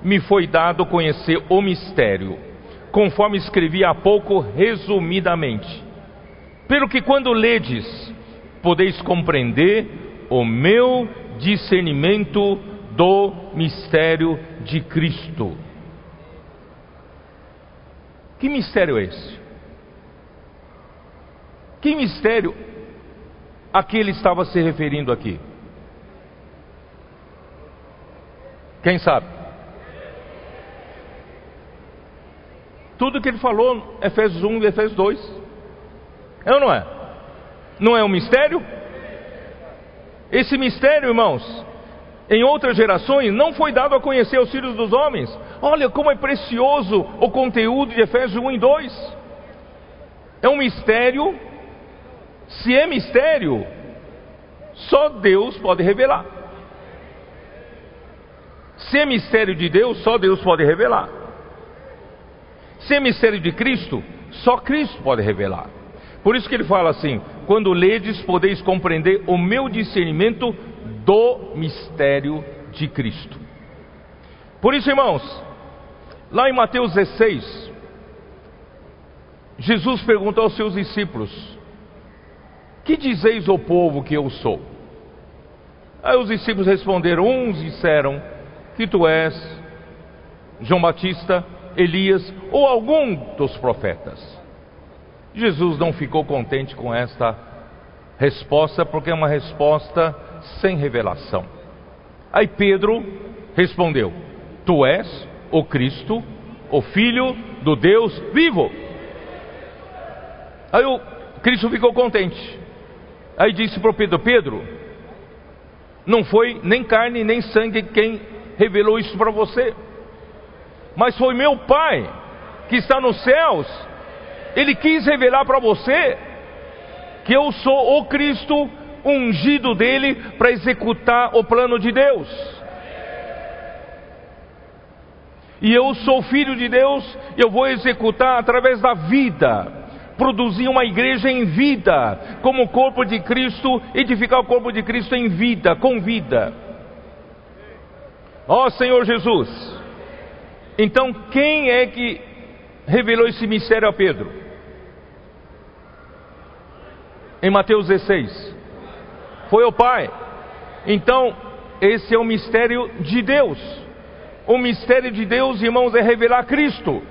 me foi dado conhecer o mistério, conforme escrevi há pouco resumidamente. Pelo que quando ledes, podeis compreender o meu discernimento do mistério de Cristo. Que mistério é esse? Que mistério a que ele estava se referindo aqui? Quem sabe? Tudo que ele falou, Efésios 1 e Efésios 2. É ou não é? Não é um mistério? Esse mistério, irmãos, em outras gerações não foi dado a conhecer aos filhos dos homens. Olha como é precioso o conteúdo de Efésios 1 e 2. É um mistério se é mistério, só Deus pode revelar. Se é mistério de Deus, só Deus pode revelar. Se é mistério de Cristo, só Cristo pode revelar. Por isso que ele fala assim: quando ledes, podeis compreender o meu discernimento do mistério de Cristo. Por isso, irmãos, lá em Mateus 16, Jesus pergunta aos seus discípulos: que dizeis ao povo que eu sou? Aí os discípulos responderam: Uns disseram que tu és João Batista, Elias ou algum dos profetas. Jesus não ficou contente com esta resposta, porque é uma resposta sem revelação. Aí Pedro respondeu: Tu és o Cristo, o Filho do Deus vivo. Aí o Cristo ficou contente. Aí disse para Pedro: Pedro, não foi nem carne nem sangue quem revelou isso para você, mas foi meu Pai que está nos céus. Ele quis revelar para você que eu sou o Cristo ungido dele para executar o plano de Deus. E eu sou filho de Deus, eu vou executar através da vida produzir uma igreja em vida, como o corpo de Cristo, edificar o corpo de Cristo em vida, com vida. Ó oh, Senhor Jesus. Então, quem é que revelou esse mistério a Pedro? Em Mateus 16. Foi o Pai. Então, esse é o mistério de Deus. O mistério de Deus, irmãos, é revelar Cristo.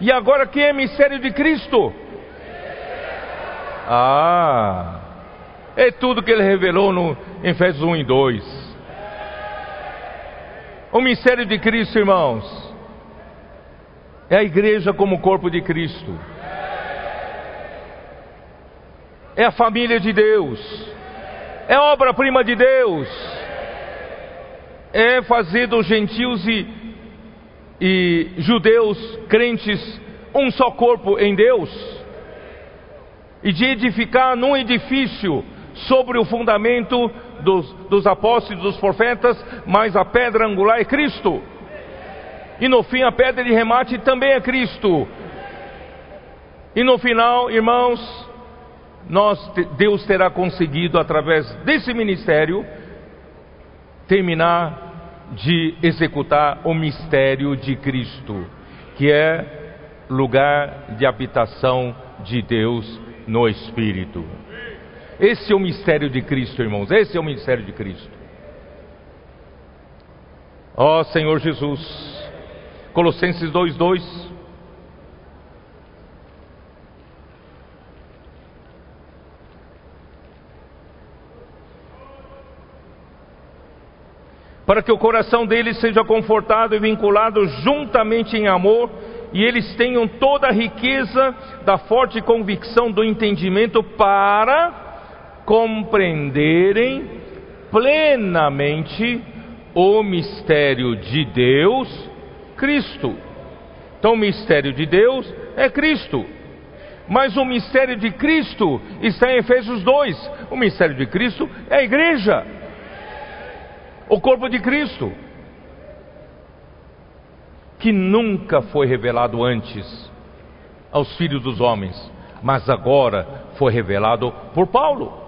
E agora quem é mistério de Cristo? Ah, é tudo que ele revelou no Efésios 1 e 2. O mistério de Cristo, irmãos, é a igreja como corpo de Cristo. É a família de Deus. É obra-prima de Deus. É fazer dos gentios e e judeus crentes um só corpo em Deus, e de edificar num edifício sobre o fundamento dos, dos apóstolos e dos profetas, mas a pedra angular é Cristo. E no fim, a pedra de remate também é Cristo. E no final, irmãos, nós, Deus terá conseguido, através desse ministério, terminar de executar o mistério de Cristo, que é lugar de habitação de Deus no Espírito. Esse é o mistério de Cristo, irmãos. Esse é o mistério de Cristo. Ó oh, Senhor Jesus. Colossenses 2:2 para que o coração deles seja confortado e vinculado juntamente em amor, e eles tenham toda a riqueza da forte convicção do entendimento para compreenderem plenamente o mistério de Deus, Cristo. Então, o mistério de Deus é Cristo. Mas o mistério de Cristo está em Efésios 2. O mistério de Cristo é a igreja o corpo de Cristo, que nunca foi revelado antes aos filhos dos homens, mas agora foi revelado por Paulo.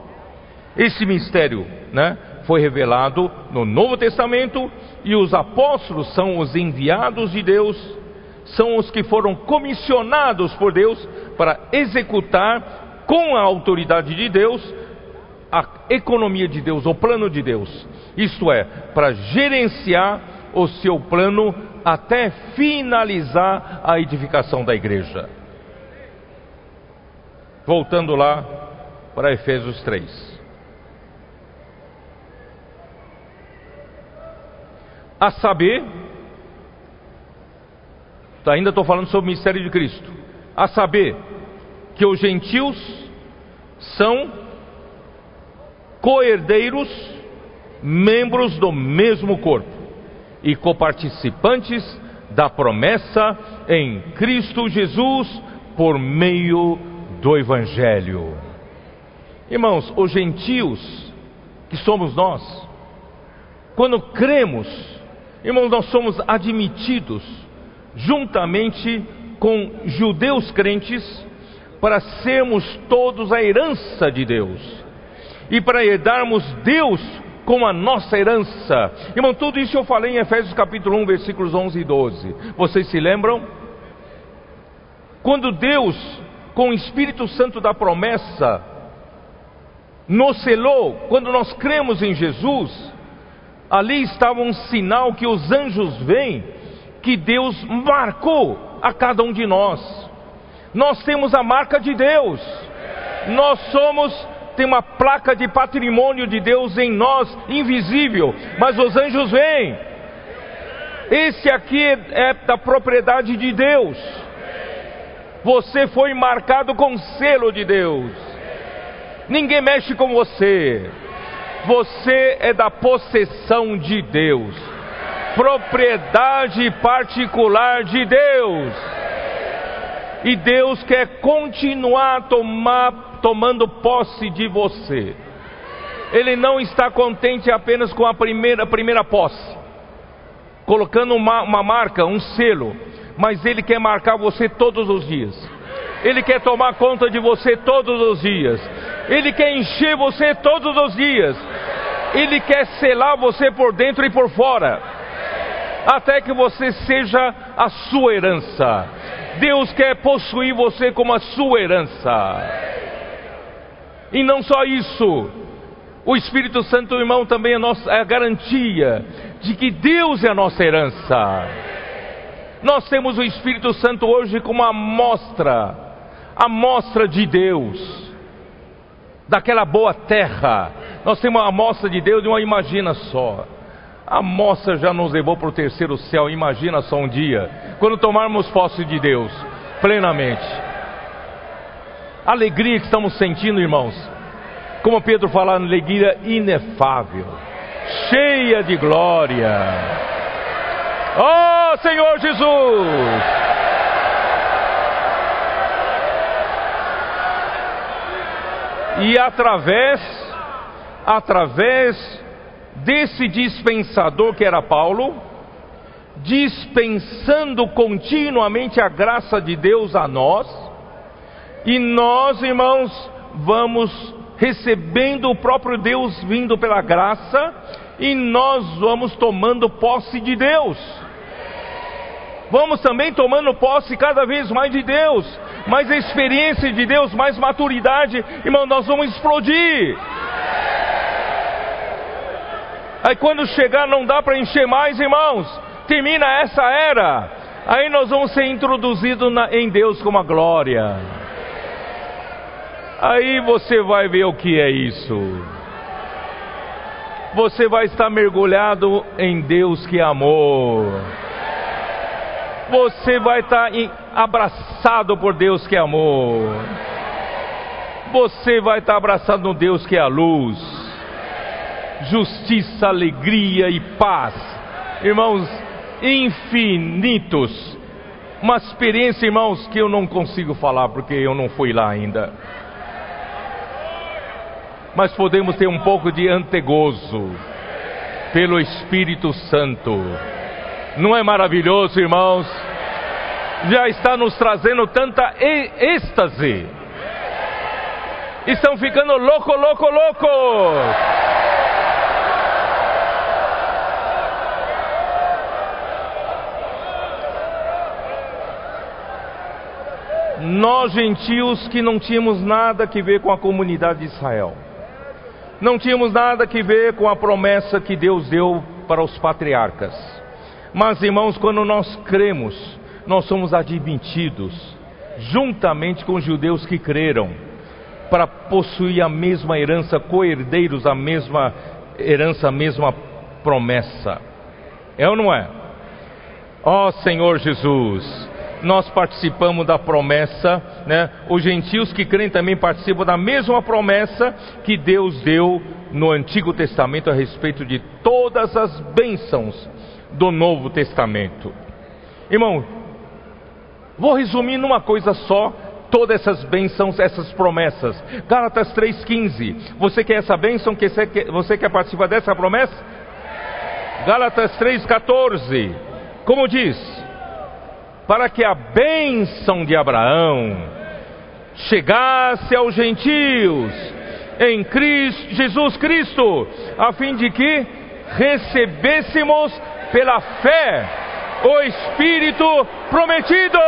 Esse mistério, né, foi revelado no Novo Testamento e os apóstolos são os enviados de Deus, são os que foram comissionados por Deus para executar com a autoridade de Deus a economia de Deus, o plano de Deus. Isto é, para gerenciar o seu plano até finalizar a edificação da igreja. Voltando lá para Efésios 3. A saber, ainda estou falando sobre o mistério de Cristo. A saber, que os gentios são coerdeiros, membros do mesmo corpo e coparticipantes da promessa em Cristo Jesus por meio do Evangelho. Irmãos, os gentios, que somos nós, quando cremos, irmãos, nós somos admitidos juntamente com judeus crentes para sermos todos a herança de Deus e para herdarmos Deus como a nossa herança. Irmão, tudo isso eu falei em Efésios capítulo 1, versículos 11 e 12. Vocês se lembram? Quando Deus, com o Espírito Santo da promessa, nos selou, quando nós cremos em Jesus, ali estava um sinal que os anjos veem, que Deus marcou a cada um de nós. Nós temos a marca de Deus, nós somos tem uma placa de patrimônio de Deus em nós, invisível, mas os anjos veem. Esse aqui é da propriedade de Deus. Você foi marcado com selo de Deus. Ninguém mexe com você. Você é da possessão de Deus. Propriedade particular de Deus. E Deus quer continuar tomar tomando posse de você. Ele não está contente apenas com a primeira, a primeira posse, colocando uma, uma marca, um selo, mas Ele quer marcar você todos os dias. Ele quer tomar conta de você todos os dias. Ele quer encher você todos os dias. Ele quer selar você por dentro e por fora, até que você seja a sua herança. Deus quer possuir você como a sua herança. E não só isso, o Espírito Santo, irmão, também é, nossa, é a garantia de que Deus é a nossa herança. Nós temos o Espírito Santo hoje como amostra, amostra de Deus, daquela boa terra. Nós temos uma amostra de Deus e uma imagina só. A amostra já nos levou para o terceiro céu, imagina só um dia, quando tomarmos posse de Deus plenamente alegria que estamos sentindo, irmãos. Como Pedro fala, alegria inefável, cheia de glória. Oh, Senhor Jesus! E através, através desse dispensador que era Paulo, dispensando continuamente a graça de Deus a nós, e nós, irmãos, vamos recebendo o próprio Deus vindo pela graça, e nós vamos tomando posse de Deus. Vamos também tomando posse cada vez mais de Deus, mais experiência de Deus, mais maturidade, irmão, nós vamos explodir. Aí quando chegar não dá para encher mais, irmãos, termina essa era. Aí nós vamos ser introduzidos na, em Deus com a glória. Aí você vai ver o que é isso. Você vai estar mergulhado em Deus que é amor. Você vai estar abraçado por Deus que é amor. Você vai estar abraçado no Deus que é a luz. Justiça, alegria e paz. Irmãos, infinitos. Uma experiência, irmãos, que eu não consigo falar porque eu não fui lá ainda. Mas podemos ter um pouco de antegozo pelo Espírito Santo. Não é maravilhoso, irmãos? Já está nos trazendo tanta êxtase. Estão ficando louco, louco, loucos. nós gentios que não tínhamos nada que ver com a comunidade de Israel, não tínhamos nada que ver com a promessa que Deus deu para os patriarcas. Mas, irmãos, quando nós cremos, nós somos admitidos, juntamente com os judeus que creram, para possuir a mesma herança, coerdeiros a mesma herança, a mesma promessa. É ou não é? Ó oh, Senhor Jesus, nós participamos da promessa, né? Os gentios que creem também participam da mesma promessa que Deus deu no Antigo Testamento a respeito de todas as bênçãos do Novo Testamento. Irmão, vou resumir numa coisa só todas essas bênçãos, essas promessas. Gálatas 3,15. Você quer essa bênção? Você quer participar dessa promessa? Gálatas 3,14. Como diz? para que a bênção de Abraão chegasse aos gentios em Cristo, Jesus Cristo, a fim de que recebêssemos pela fé o Espírito prometido.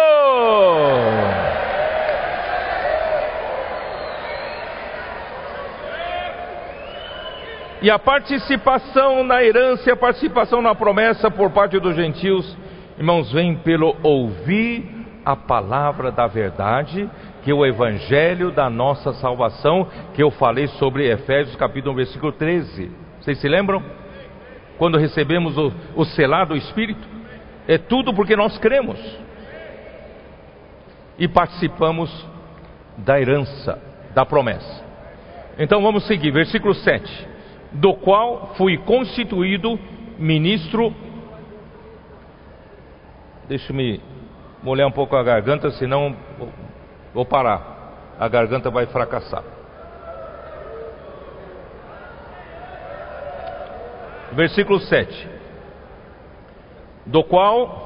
E a participação na herança, a participação na promessa por parte dos gentios Irmãos, vem pelo ouvir a palavra da verdade, que é o evangelho da nossa salvação, que eu falei sobre Efésios capítulo 1, versículo 13. Vocês se lembram? Quando recebemos o, o selado do Espírito? É tudo porque nós cremos. E participamos da herança, da promessa. Então vamos seguir, versículo 7. Do qual fui constituído ministro Deixa-me molhar um pouco a garganta, senão vou parar. A garganta vai fracassar. Versículo 7. Do qual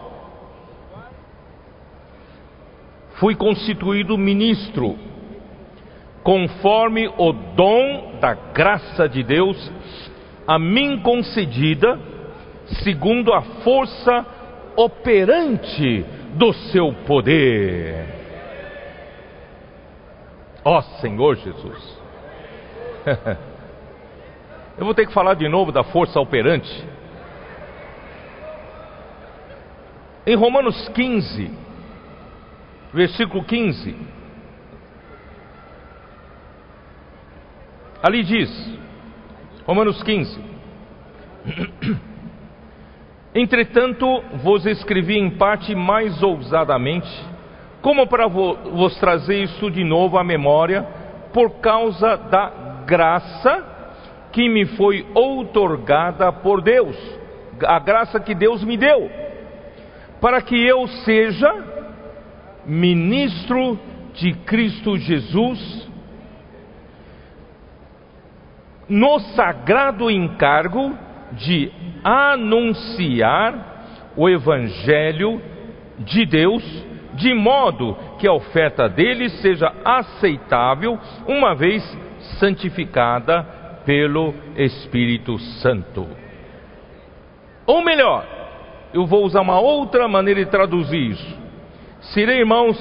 fui constituído ministro, conforme o dom da graça de Deus a mim concedida, segundo a força operante do seu poder. Ó Senhor Jesus. Eu vou ter que falar de novo da força operante. Em Romanos 15, versículo 15, ali diz, Romanos 15, Entretanto, vos escrevi em parte mais ousadamente, como para vos trazer isso de novo à memória, por causa da graça que me foi outorgada por Deus, a graça que Deus me deu, para que eu seja ministro de Cristo Jesus, no sagrado encargo de anunciar o Evangelho de Deus, de modo que a oferta deles seja aceitável, uma vez santificada pelo Espírito Santo. Ou melhor, eu vou usar uma outra maneira de traduzir isso. Seria, irmãos,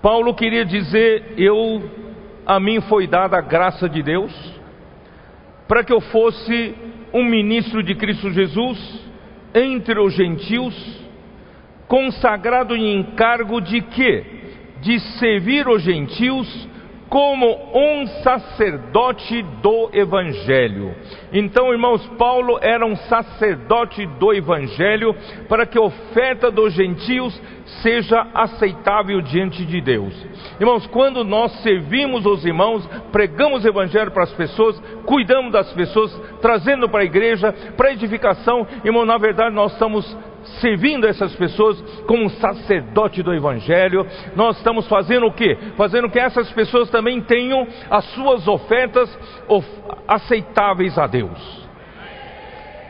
Paulo queria dizer: eu, a mim foi dada a graça de Deus, para que eu fosse um ministro de Cristo Jesus entre os gentios, consagrado em encargo de quê? De servir os gentios como um sacerdote do Evangelho. Então, irmãos, Paulo era um sacerdote do Evangelho para que a oferta dos gentios seja aceitável diante de Deus. Irmãos, quando nós servimos os irmãos, pregamos o Evangelho para as pessoas, cuidamos das pessoas, trazendo para a igreja, para edificação, irmão, na verdade nós estamos servindo essas pessoas como um sacerdote do Evangelho, nós estamos fazendo o que? Fazendo que essas pessoas também tenham as suas ofertas aceitáveis a Deus.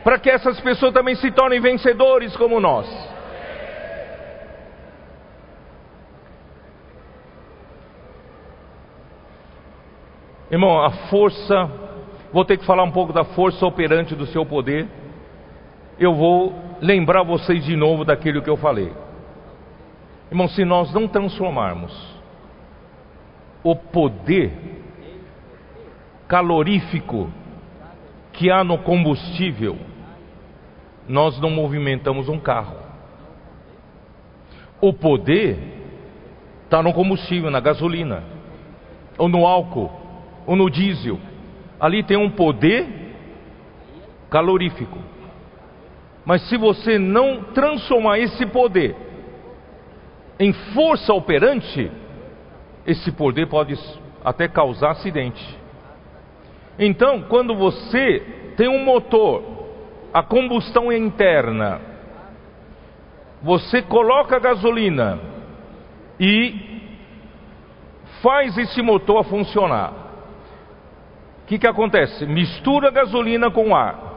Para que essas pessoas também se tornem vencedores como nós. Irmão, a força, vou ter que falar um pouco da força operante do seu poder. Eu vou lembrar vocês de novo daquilo que eu falei. Irmão, se nós não transformarmos o poder calorífico que há no combustível, nós não movimentamos um carro. O poder está no combustível, na gasolina, ou no álcool, ou no diesel. Ali tem um poder calorífico. Mas se você não transformar esse poder em força operante, esse poder pode até causar acidente. Então, quando você tem um motor, a combustão é interna, você coloca gasolina e faz esse motor funcionar. O que, que acontece? Mistura gasolina com ar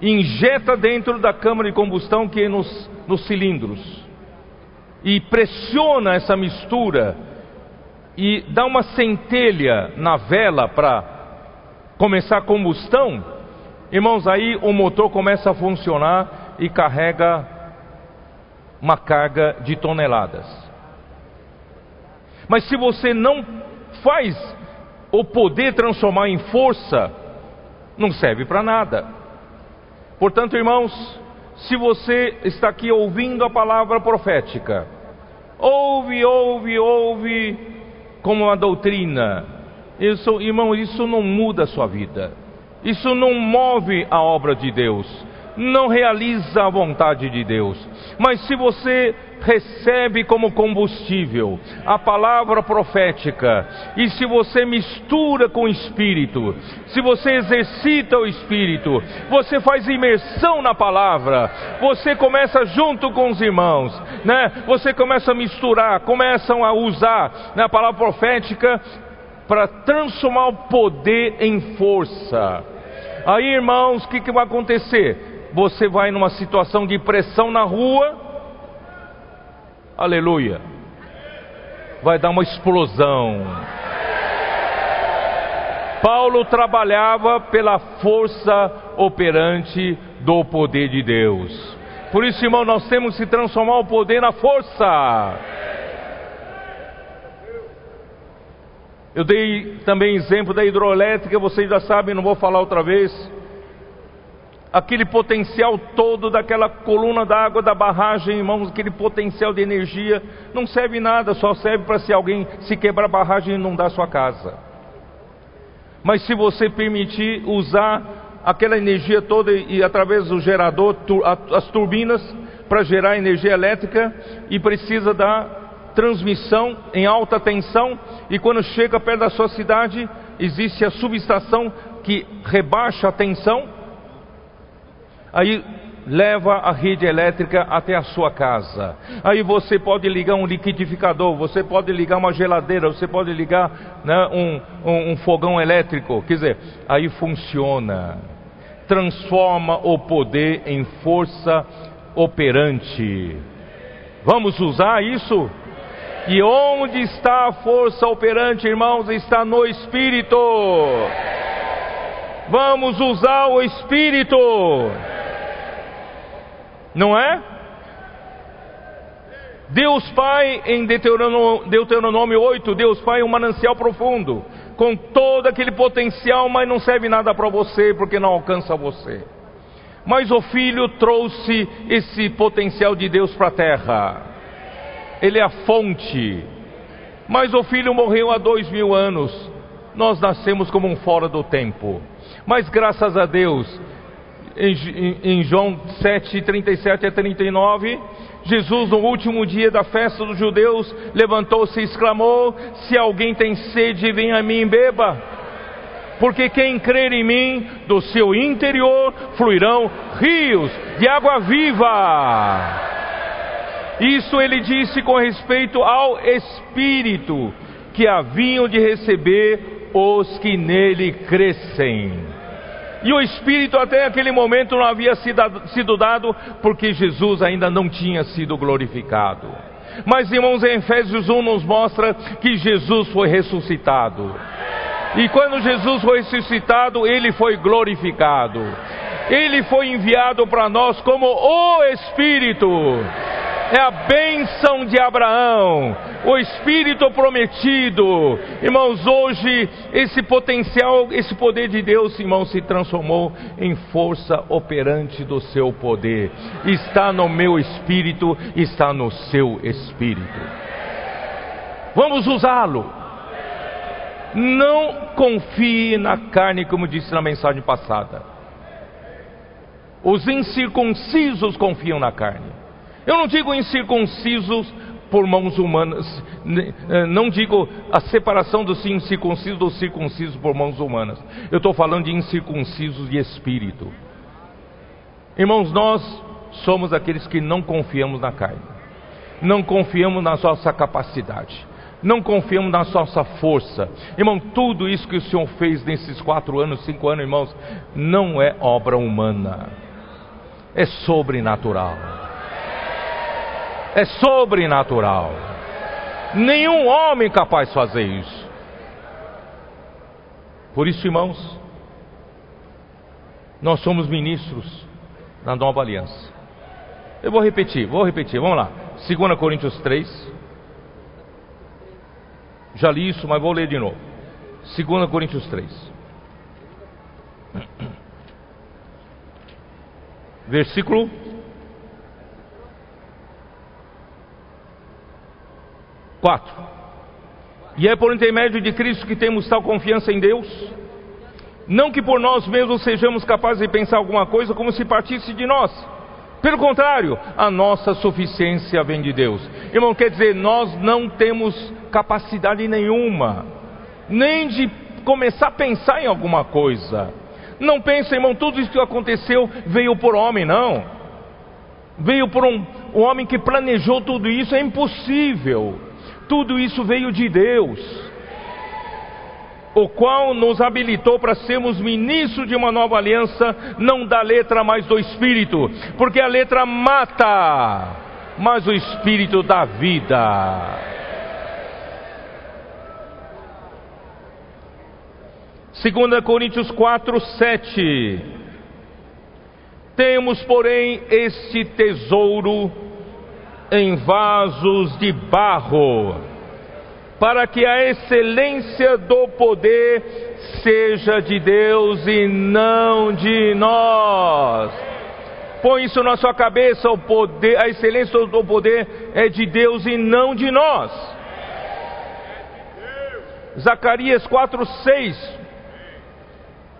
injeta dentro da câmara de combustão que é nos, nos cilindros e pressiona essa mistura e dá uma centelha na vela para começar a combustão, irmãos, aí o motor começa a funcionar e carrega uma carga de toneladas. Mas se você não faz o poder transformar em força, não serve para nada. Portanto, irmãos, se você está aqui ouvindo a palavra profética, ouve, ouve, ouve como uma doutrina. Isso, irmão, isso não muda a sua vida. Isso não move a obra de Deus não realiza a vontade de Deus. Mas se você recebe como combustível a palavra profética, e se você mistura com o Espírito, se você exercita o Espírito, você faz imersão na palavra, você começa junto com os irmãos, né? Você começa a misturar, começam a usar né, a palavra profética para transformar o poder em força. Aí, irmãos, o que, que vai acontecer? Você vai numa situação de pressão na rua, aleluia, vai dar uma explosão. Paulo trabalhava pela força operante do poder de Deus. Por isso, irmão, nós temos que transformar o poder na força. Eu dei também exemplo da hidroelétrica, vocês já sabem, não vou falar outra vez aquele potencial todo daquela coluna d'água da barragem, irmãos, aquele potencial de energia, não serve nada, só serve para se alguém se quebrar a barragem e inundar sua casa. Mas se você permitir usar aquela energia toda e, através do gerador, as turbinas, para gerar energia elétrica e precisa da transmissão em alta tensão, e quando chega perto da sua cidade, existe a subestação que rebaixa a tensão aí leva a rede elétrica até a sua casa. Aí você pode ligar um liquidificador, você pode ligar uma geladeira, você pode ligar né, um, um, um fogão elétrico. Quer dizer, aí funciona. Transforma o poder em força operante. Vamos usar isso? E onde está a força operante, irmãos? Está no Espírito. Vamos usar o Espírito. Não é? Deus Pai, em Deuteronômio 8, Deus Pai é um manancial profundo, com todo aquele potencial, mas não serve nada para você, porque não alcança você. Mas o Filho trouxe esse potencial de Deus para a terra, ele é a fonte. Mas o Filho morreu há dois mil anos, nós nascemos como um fora do tempo. Mas graças a Deus, em, em João 7, 37 a 39, Jesus, no último dia da festa dos judeus, levantou-se e exclamou: Se alguém tem sede, vem a mim e beba. Porque quem crer em mim, do seu interior fluirão rios de água viva. Isso ele disse com respeito ao Espírito que haviam de receber os que nele crescem. E o Espírito até aquele momento não havia sido dado porque Jesus ainda não tinha sido glorificado. Mas, irmãos, em Efésios 1 nos mostra que Jesus foi ressuscitado. E quando Jesus foi ressuscitado, ele foi glorificado. Ele foi enviado para nós como o Espírito é a bênção de Abraão, o Espírito prometido. Irmãos, hoje esse potencial, esse poder de Deus, irmãos, se transformou em força operante do seu poder. Está no meu espírito, está no seu espírito. Vamos usá-lo. Não confie na carne, como disse na mensagem passada. Os incircuncisos confiam na carne. Eu não digo incircuncisos por mãos humanas, eh, não digo a separação dos incircuncisos dos circuncisos por mãos humanas. Eu estou falando de incircuncisos de espírito. Irmãos, nós somos aqueles que não confiamos na carne, não confiamos na nossa capacidade, não confiamos na nossa força. Irmão, tudo isso que o Senhor fez nesses quatro anos, cinco anos, irmãos, não é obra humana, é sobrenatural é sobrenatural. Nenhum homem capaz de fazer isso. Por isso, irmãos, nós somos ministros da nova aliança. Eu vou repetir, vou repetir, vamos lá. 2 Coríntios 3. Já li isso, mas vou ler de novo. 2 Coríntios 3. Versículo 4. E é por intermédio de Cristo que temos tal confiança em Deus. Não que por nós mesmos sejamos capazes de pensar alguma coisa como se partisse de nós. Pelo contrário, a nossa suficiência vem de Deus. Irmão, quer dizer, nós não temos capacidade nenhuma, nem de começar a pensar em alguma coisa. Não pense, irmão, tudo isso que aconteceu veio por homem, não. Veio por um, um homem que planejou tudo isso, é impossível. Tudo isso veio de Deus, o qual nos habilitou para sermos ministros de uma nova aliança, não da letra, mas do Espírito, porque a letra mata, mas o Espírito dá vida. Segunda Coríntios 4, 7. Temos, porém, este tesouro em vasos de barro, para que a excelência do poder seja de Deus e não de nós. Põe isso na sua cabeça, o poder, a excelência do poder é de Deus e não de nós. Zacarias 4:6.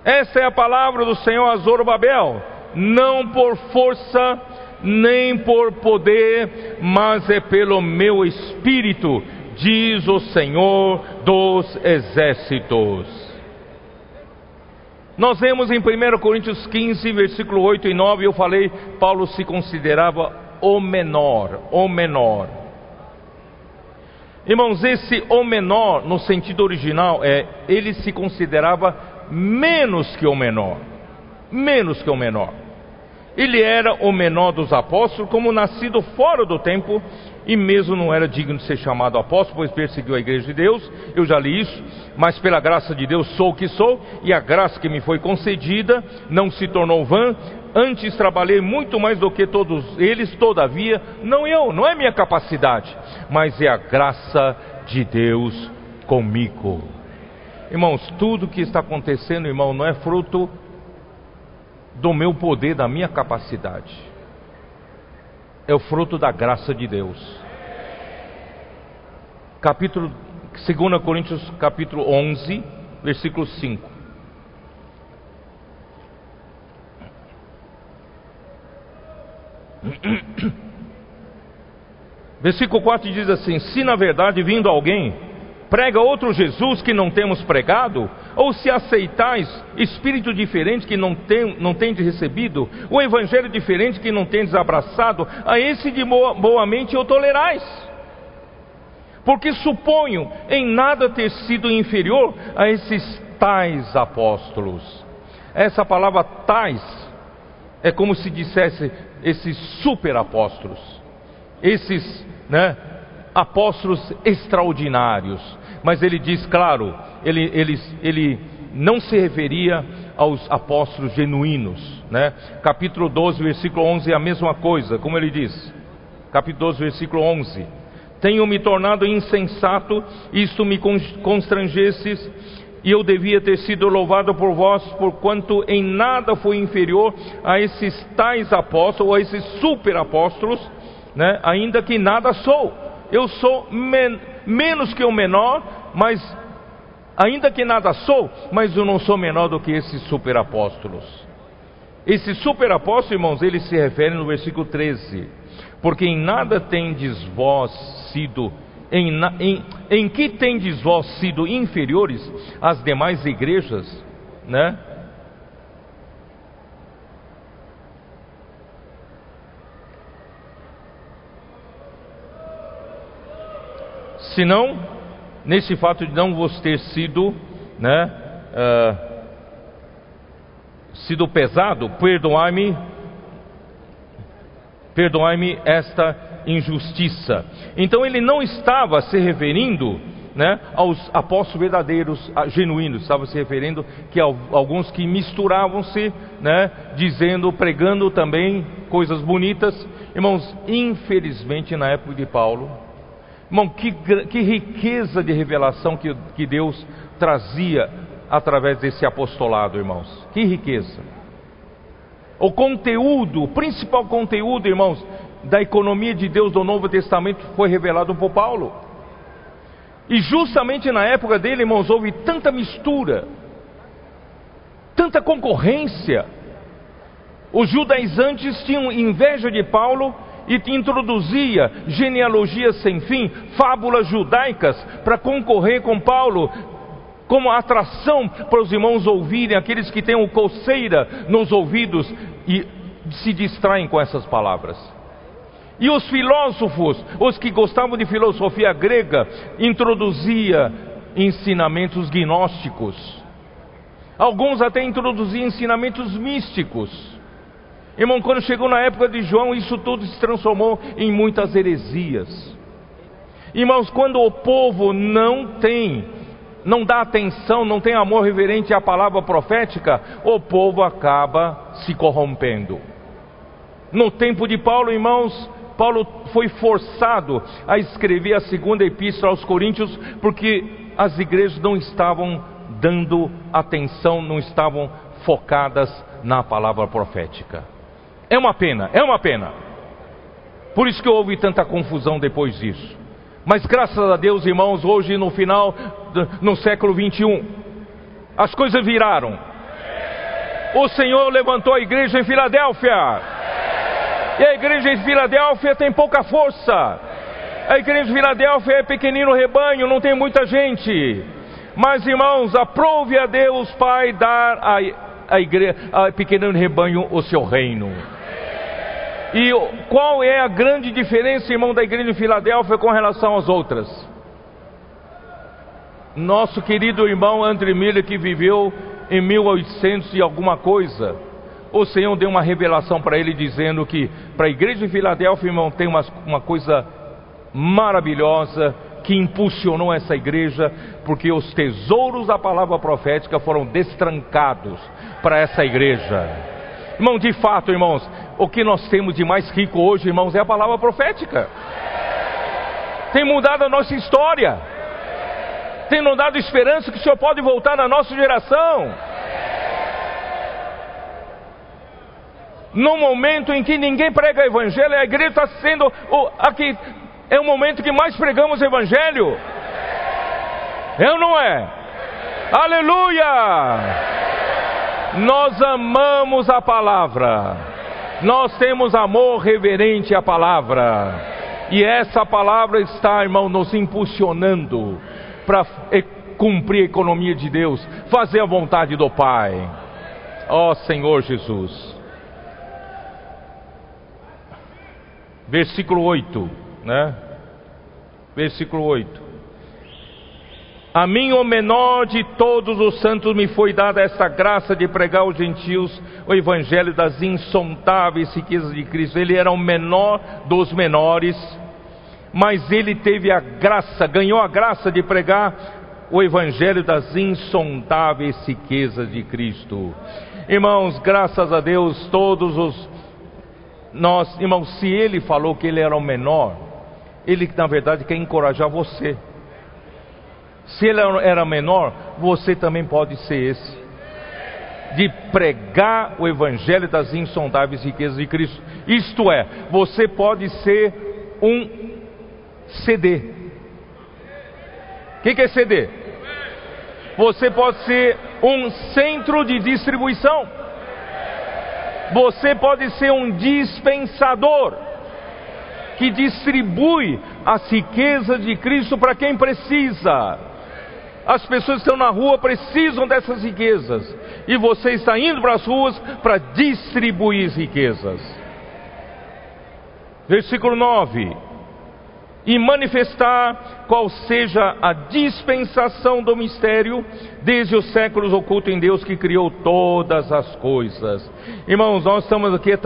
Essa é a palavra do Senhor a Zorobabel, não por força nem por poder, mas é pelo meu espírito, diz o Senhor dos exércitos. Nós vemos em 1 Coríntios 15, versículo 8 e 9, eu falei, Paulo se considerava o menor, o menor. Irmãos, esse o menor, no sentido original, é ele se considerava menos que o menor, menos que o menor. Ele era o menor dos apóstolos, como nascido fora do tempo, e mesmo não era digno de ser chamado apóstolo, pois perseguiu a igreja de Deus. Eu já li isso, mas pela graça de Deus sou o que sou, e a graça que me foi concedida não se tornou vã. Antes trabalhei muito mais do que todos eles, todavia, não eu, não é minha capacidade, mas é a graça de Deus comigo. Irmãos, tudo que está acontecendo, irmão, não é fruto do meu poder, da minha capacidade. É o fruto da graça de Deus. Capítulo 2 Coríntios capítulo 11, versículo 5. Versículo 4 diz assim: Se na verdade vindo alguém prega outro Jesus que não temos pregado, ou se aceitais espírito diferente que não, tem, não tendes recebido, o evangelho diferente que não tendes abraçado, a esse de boa, boamente o tolerais. Porque suponho em nada ter sido inferior a esses tais apóstolos. Essa palavra tais é como se dissesse esses super apóstolos, esses, né, apóstolos extraordinários. Mas ele diz, claro, ele, ele, ele não se referia aos apóstolos genuínos. Né? Capítulo 12, versículo 11 é a mesma coisa, como ele diz. Capítulo 12, versículo 11. Tenho me tornado insensato, isto me constrangesses, e eu devia ter sido louvado por vós, porquanto em nada fui inferior a esses tais apóstolos, a esses super apóstolos, né? ainda que nada sou eu sou men menos que o menor, mas ainda que nada sou, mas eu não sou menor do que esses superapóstolos. Esses superapóstolos, irmãos, eles se referem no versículo 13: Porque em nada tendes vós sido, em, em, em que tendes vós sido inferiores às demais igrejas, né? Senão nesse fato de não vos ter sido, né, uh, sido pesado, perdoai-me, perdoai-me esta injustiça. Então ele não estava se referindo né, aos apóstolos verdadeiros, genuínos, estava se referindo que alguns que misturavam-se, né, dizendo, pregando também coisas bonitas. Irmãos, infelizmente na época de Paulo, Irmão, que, que riqueza de revelação que, que Deus trazia através desse apostolado, irmãos. Que riqueza. O conteúdo, o principal conteúdo, irmãos, da economia de Deus do Novo Testamento foi revelado por Paulo. E justamente na época dele, irmãos, houve tanta mistura, tanta concorrência. Os judaizantes tinham inveja de Paulo e introduzia genealogias sem fim, fábulas judaicas, para concorrer com Paulo, como atração para os irmãos ouvirem, aqueles que têm o coceira nos ouvidos e se distraem com essas palavras. E os filósofos, os que gostavam de filosofia grega, introduzia ensinamentos gnósticos. Alguns até introduziam ensinamentos místicos. Irmão, quando chegou na época de João, isso tudo se transformou em muitas heresias. Irmãos, quando o povo não tem, não dá atenção, não tem amor reverente à palavra profética, o povo acaba se corrompendo. No tempo de Paulo, irmãos, Paulo foi forçado a escrever a segunda epístola aos Coríntios, porque as igrejas não estavam dando atenção, não estavam focadas na palavra profética. É uma pena, é uma pena. Por isso que houve tanta confusão depois disso. Mas graças a Deus, irmãos, hoje no final, no século 21, as coisas viraram. O Senhor levantou a igreja em Filadélfia. E a igreja em Filadélfia tem pouca força. A igreja de Filadélfia é pequenino rebanho, não tem muita gente. Mas irmãos, aprove a Deus Pai dar a, a igreja, a pequenino rebanho o seu reino. E qual é a grande diferença, irmão, da igreja de Filadélfia com relação às outras? Nosso querido irmão André Miller, que viveu em 1800 e alguma coisa, o Senhor deu uma revelação para ele dizendo que para a igreja de Filadélfia, irmão, tem uma, uma coisa maravilhosa que impulsionou essa igreja, porque os tesouros da palavra profética foram destrancados para essa igreja. Irmão, de fato, irmãos, o que nós temos de mais rico hoje, irmãos, é a palavra profética. Tem mudado a nossa história. Tem nos dado esperança que o Senhor pode voltar na nossa geração. No momento em que ninguém prega o evangelho, a igreja está sendo o, aqui é o momento que mais pregamos o evangelho. É ou não é? Aleluia! Nós amamos a palavra. Nós temos amor reverente à palavra. E essa palavra está, irmão, nos impulsionando para cumprir a economia de Deus, fazer a vontade do Pai. Ó oh, Senhor Jesus. Versículo 8, né? Versículo 8. A mim, o menor de todos os santos, me foi dada essa graça de pregar aos gentios o evangelho das insondáveis riquezas de Cristo. Ele era o menor dos menores, mas ele teve a graça, ganhou a graça de pregar o evangelho das insondáveis riquezas de Cristo. Irmãos, graças a Deus, todos os nós, irmãos, se ele falou que ele era o menor, ele na verdade quer encorajar você. Se ele era menor, você também pode ser esse. De pregar o evangelho das insondáveis riquezas de Cristo. Isto é, você pode ser um CD. O que, que é CD? Você pode ser um centro de distribuição. Você pode ser um dispensador que distribui as riquezas de Cristo para quem precisa. As pessoas que estão na rua precisam dessas riquezas. E você está indo para as ruas para distribuir riquezas. Versículo 9. E manifestar qual seja a dispensação do mistério desde os séculos oculto em Deus que criou todas as coisas. Irmãos, nós estamos aqui a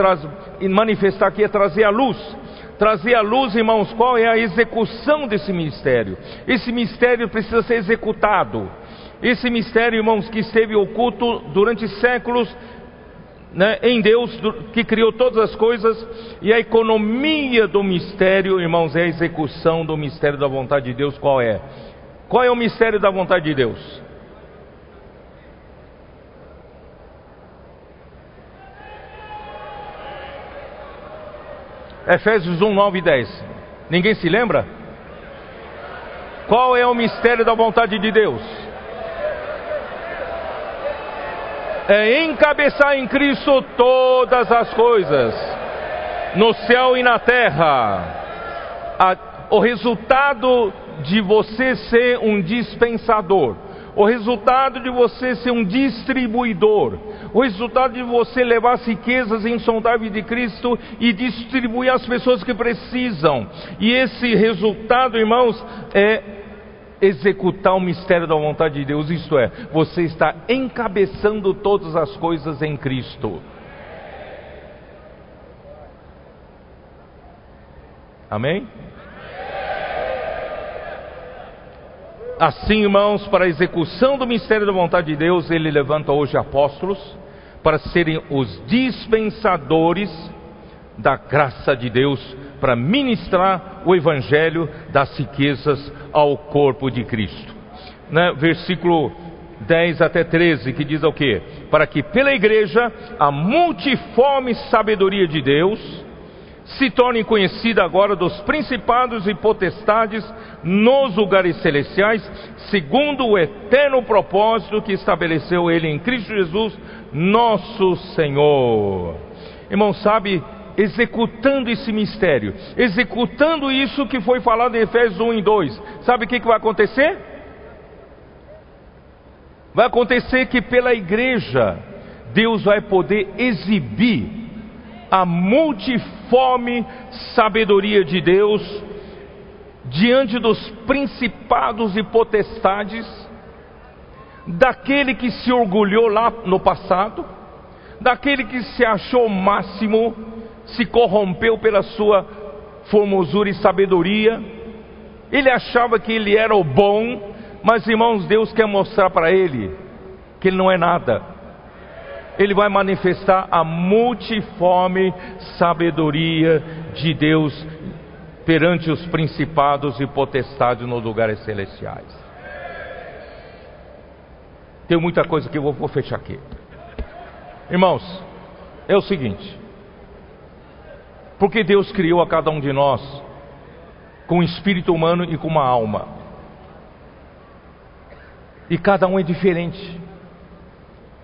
manifestar aqui a trazer a luz trazer à luz, irmãos, qual é a execução desse mistério. Esse mistério precisa ser executado. Esse mistério, irmãos, que esteve oculto durante séculos né, em Deus, que criou todas as coisas, e a economia do mistério, irmãos, é a execução do mistério da vontade de Deus. Qual é? Qual é o mistério da vontade de Deus? Efésios 1, 9 e 10. Ninguém se lembra? Qual é o mistério da vontade de Deus? É encabeçar em Cristo todas as coisas, no céu e na terra. A, o resultado de você ser um dispensador o resultado de você ser um distribuidor, o resultado de você levar as riquezas insondáveis de Cristo e distribuir às pessoas que precisam. E esse resultado, irmãos, é executar o mistério da vontade de Deus, isto é, você está encabeçando todas as coisas em Cristo. Amém? Assim, irmãos, para a execução do mistério da vontade de Deus, ele levanta hoje apóstolos para serem os dispensadores da graça de Deus, para ministrar o evangelho das riquezas ao corpo de Cristo. Né? Versículo 10 até 13, que diz o quê? Para que pela igreja a multiforme sabedoria de Deus se torne conhecida agora dos principados e potestades nos lugares celestiais, segundo o eterno propósito que estabeleceu ele em Cristo Jesus, nosso Senhor. Irmão, sabe, executando esse mistério, executando isso que foi falado em Efésios 1 e 2, sabe o que, que vai acontecer? Vai acontecer que pela igreja, Deus vai poder exibir a multiforme sabedoria de Deus diante dos principados e potestades, daquele que se orgulhou lá no passado, daquele que se achou máximo, se corrompeu pela sua formosura e sabedoria. Ele achava que ele era o bom, mas irmãos, Deus quer mostrar para ele que ele não é nada. Ele vai manifestar a multiforme sabedoria de Deus perante os principados e potestades nos lugares celestiais. Tem muita coisa que eu vou, vou fechar aqui. Irmãos, é o seguinte: porque Deus criou a cada um de nós com um espírito humano e com uma alma. E cada um é diferente.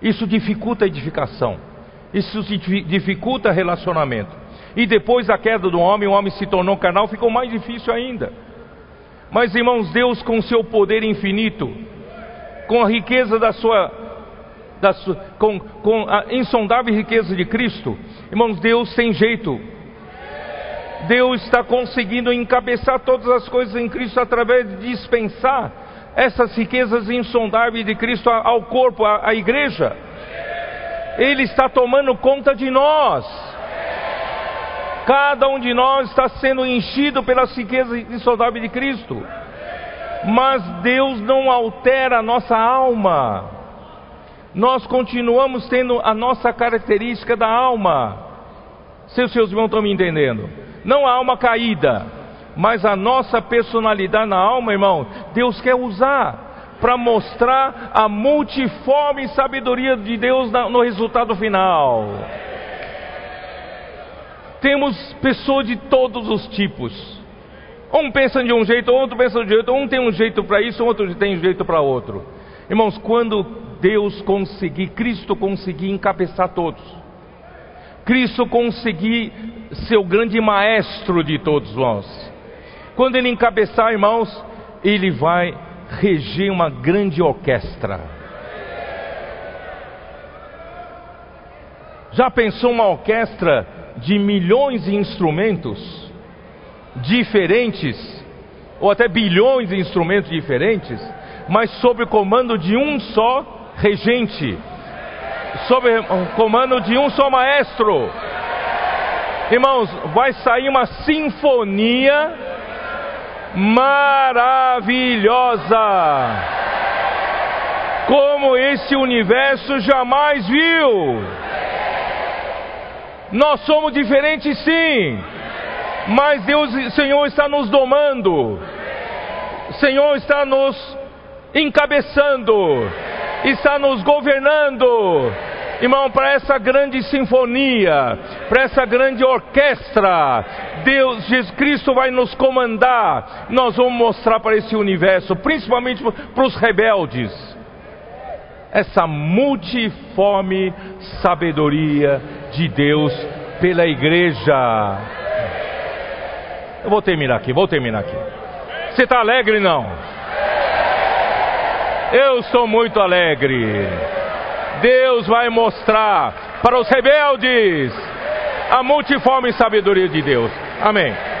Isso dificulta a edificação. Isso dificulta relacionamento. E depois da queda do homem, o homem se tornou carnal, ficou mais difícil ainda. Mas irmãos, Deus com seu poder infinito, com a riqueza da sua, da sua com, com a insondável riqueza de Cristo, irmãos, Deus tem jeito. Deus está conseguindo encabeçar todas as coisas em Cristo através de dispensar essas riquezas insondáveis de Cristo ao corpo, à, à igreja. Ele está tomando conta de nós. Cada um de nós está sendo enchido pelas riquezas insondáveis de Cristo mas Deus não altera a nossa alma. Nós continuamos tendo a nossa característica da alma. Se os seus irmãos estão me entendendo, não a alma caída, mas a nossa personalidade na alma, irmão, Deus quer usar para mostrar a multiforme sabedoria de Deus no resultado final. Temos pessoas de todos os tipos um pensa de um jeito, outro pensa de outro, um tem um jeito para isso, outro tem um jeito para outro. Irmãos, quando Deus conseguir, Cristo conseguir encabeçar todos, Cristo conseguir ser o grande maestro de todos nós, quando Ele encabeçar, irmãos, Ele vai reger uma grande orquestra. Já pensou uma orquestra de milhões de instrumentos? diferentes, ou até bilhões de instrumentos diferentes, mas sob o comando de um só regente, sob o comando de um só maestro. Irmãos, vai sair uma sinfonia maravilhosa, como esse universo jamais viu. Nós somos diferentes, sim. Mas Deus, Senhor está nos domando, Senhor está nos encabeçando, está nos governando, irmão, para essa grande sinfonia, para essa grande orquestra, Deus, Jesus Cristo vai nos comandar, nós vamos mostrar para esse universo, principalmente para os rebeldes, essa multiforme sabedoria de Deus pela igreja. Eu vou terminar aqui, vou terminar aqui. Você está alegre não? Eu estou muito alegre. Deus vai mostrar para os rebeldes a multiforme sabedoria de Deus. Amém.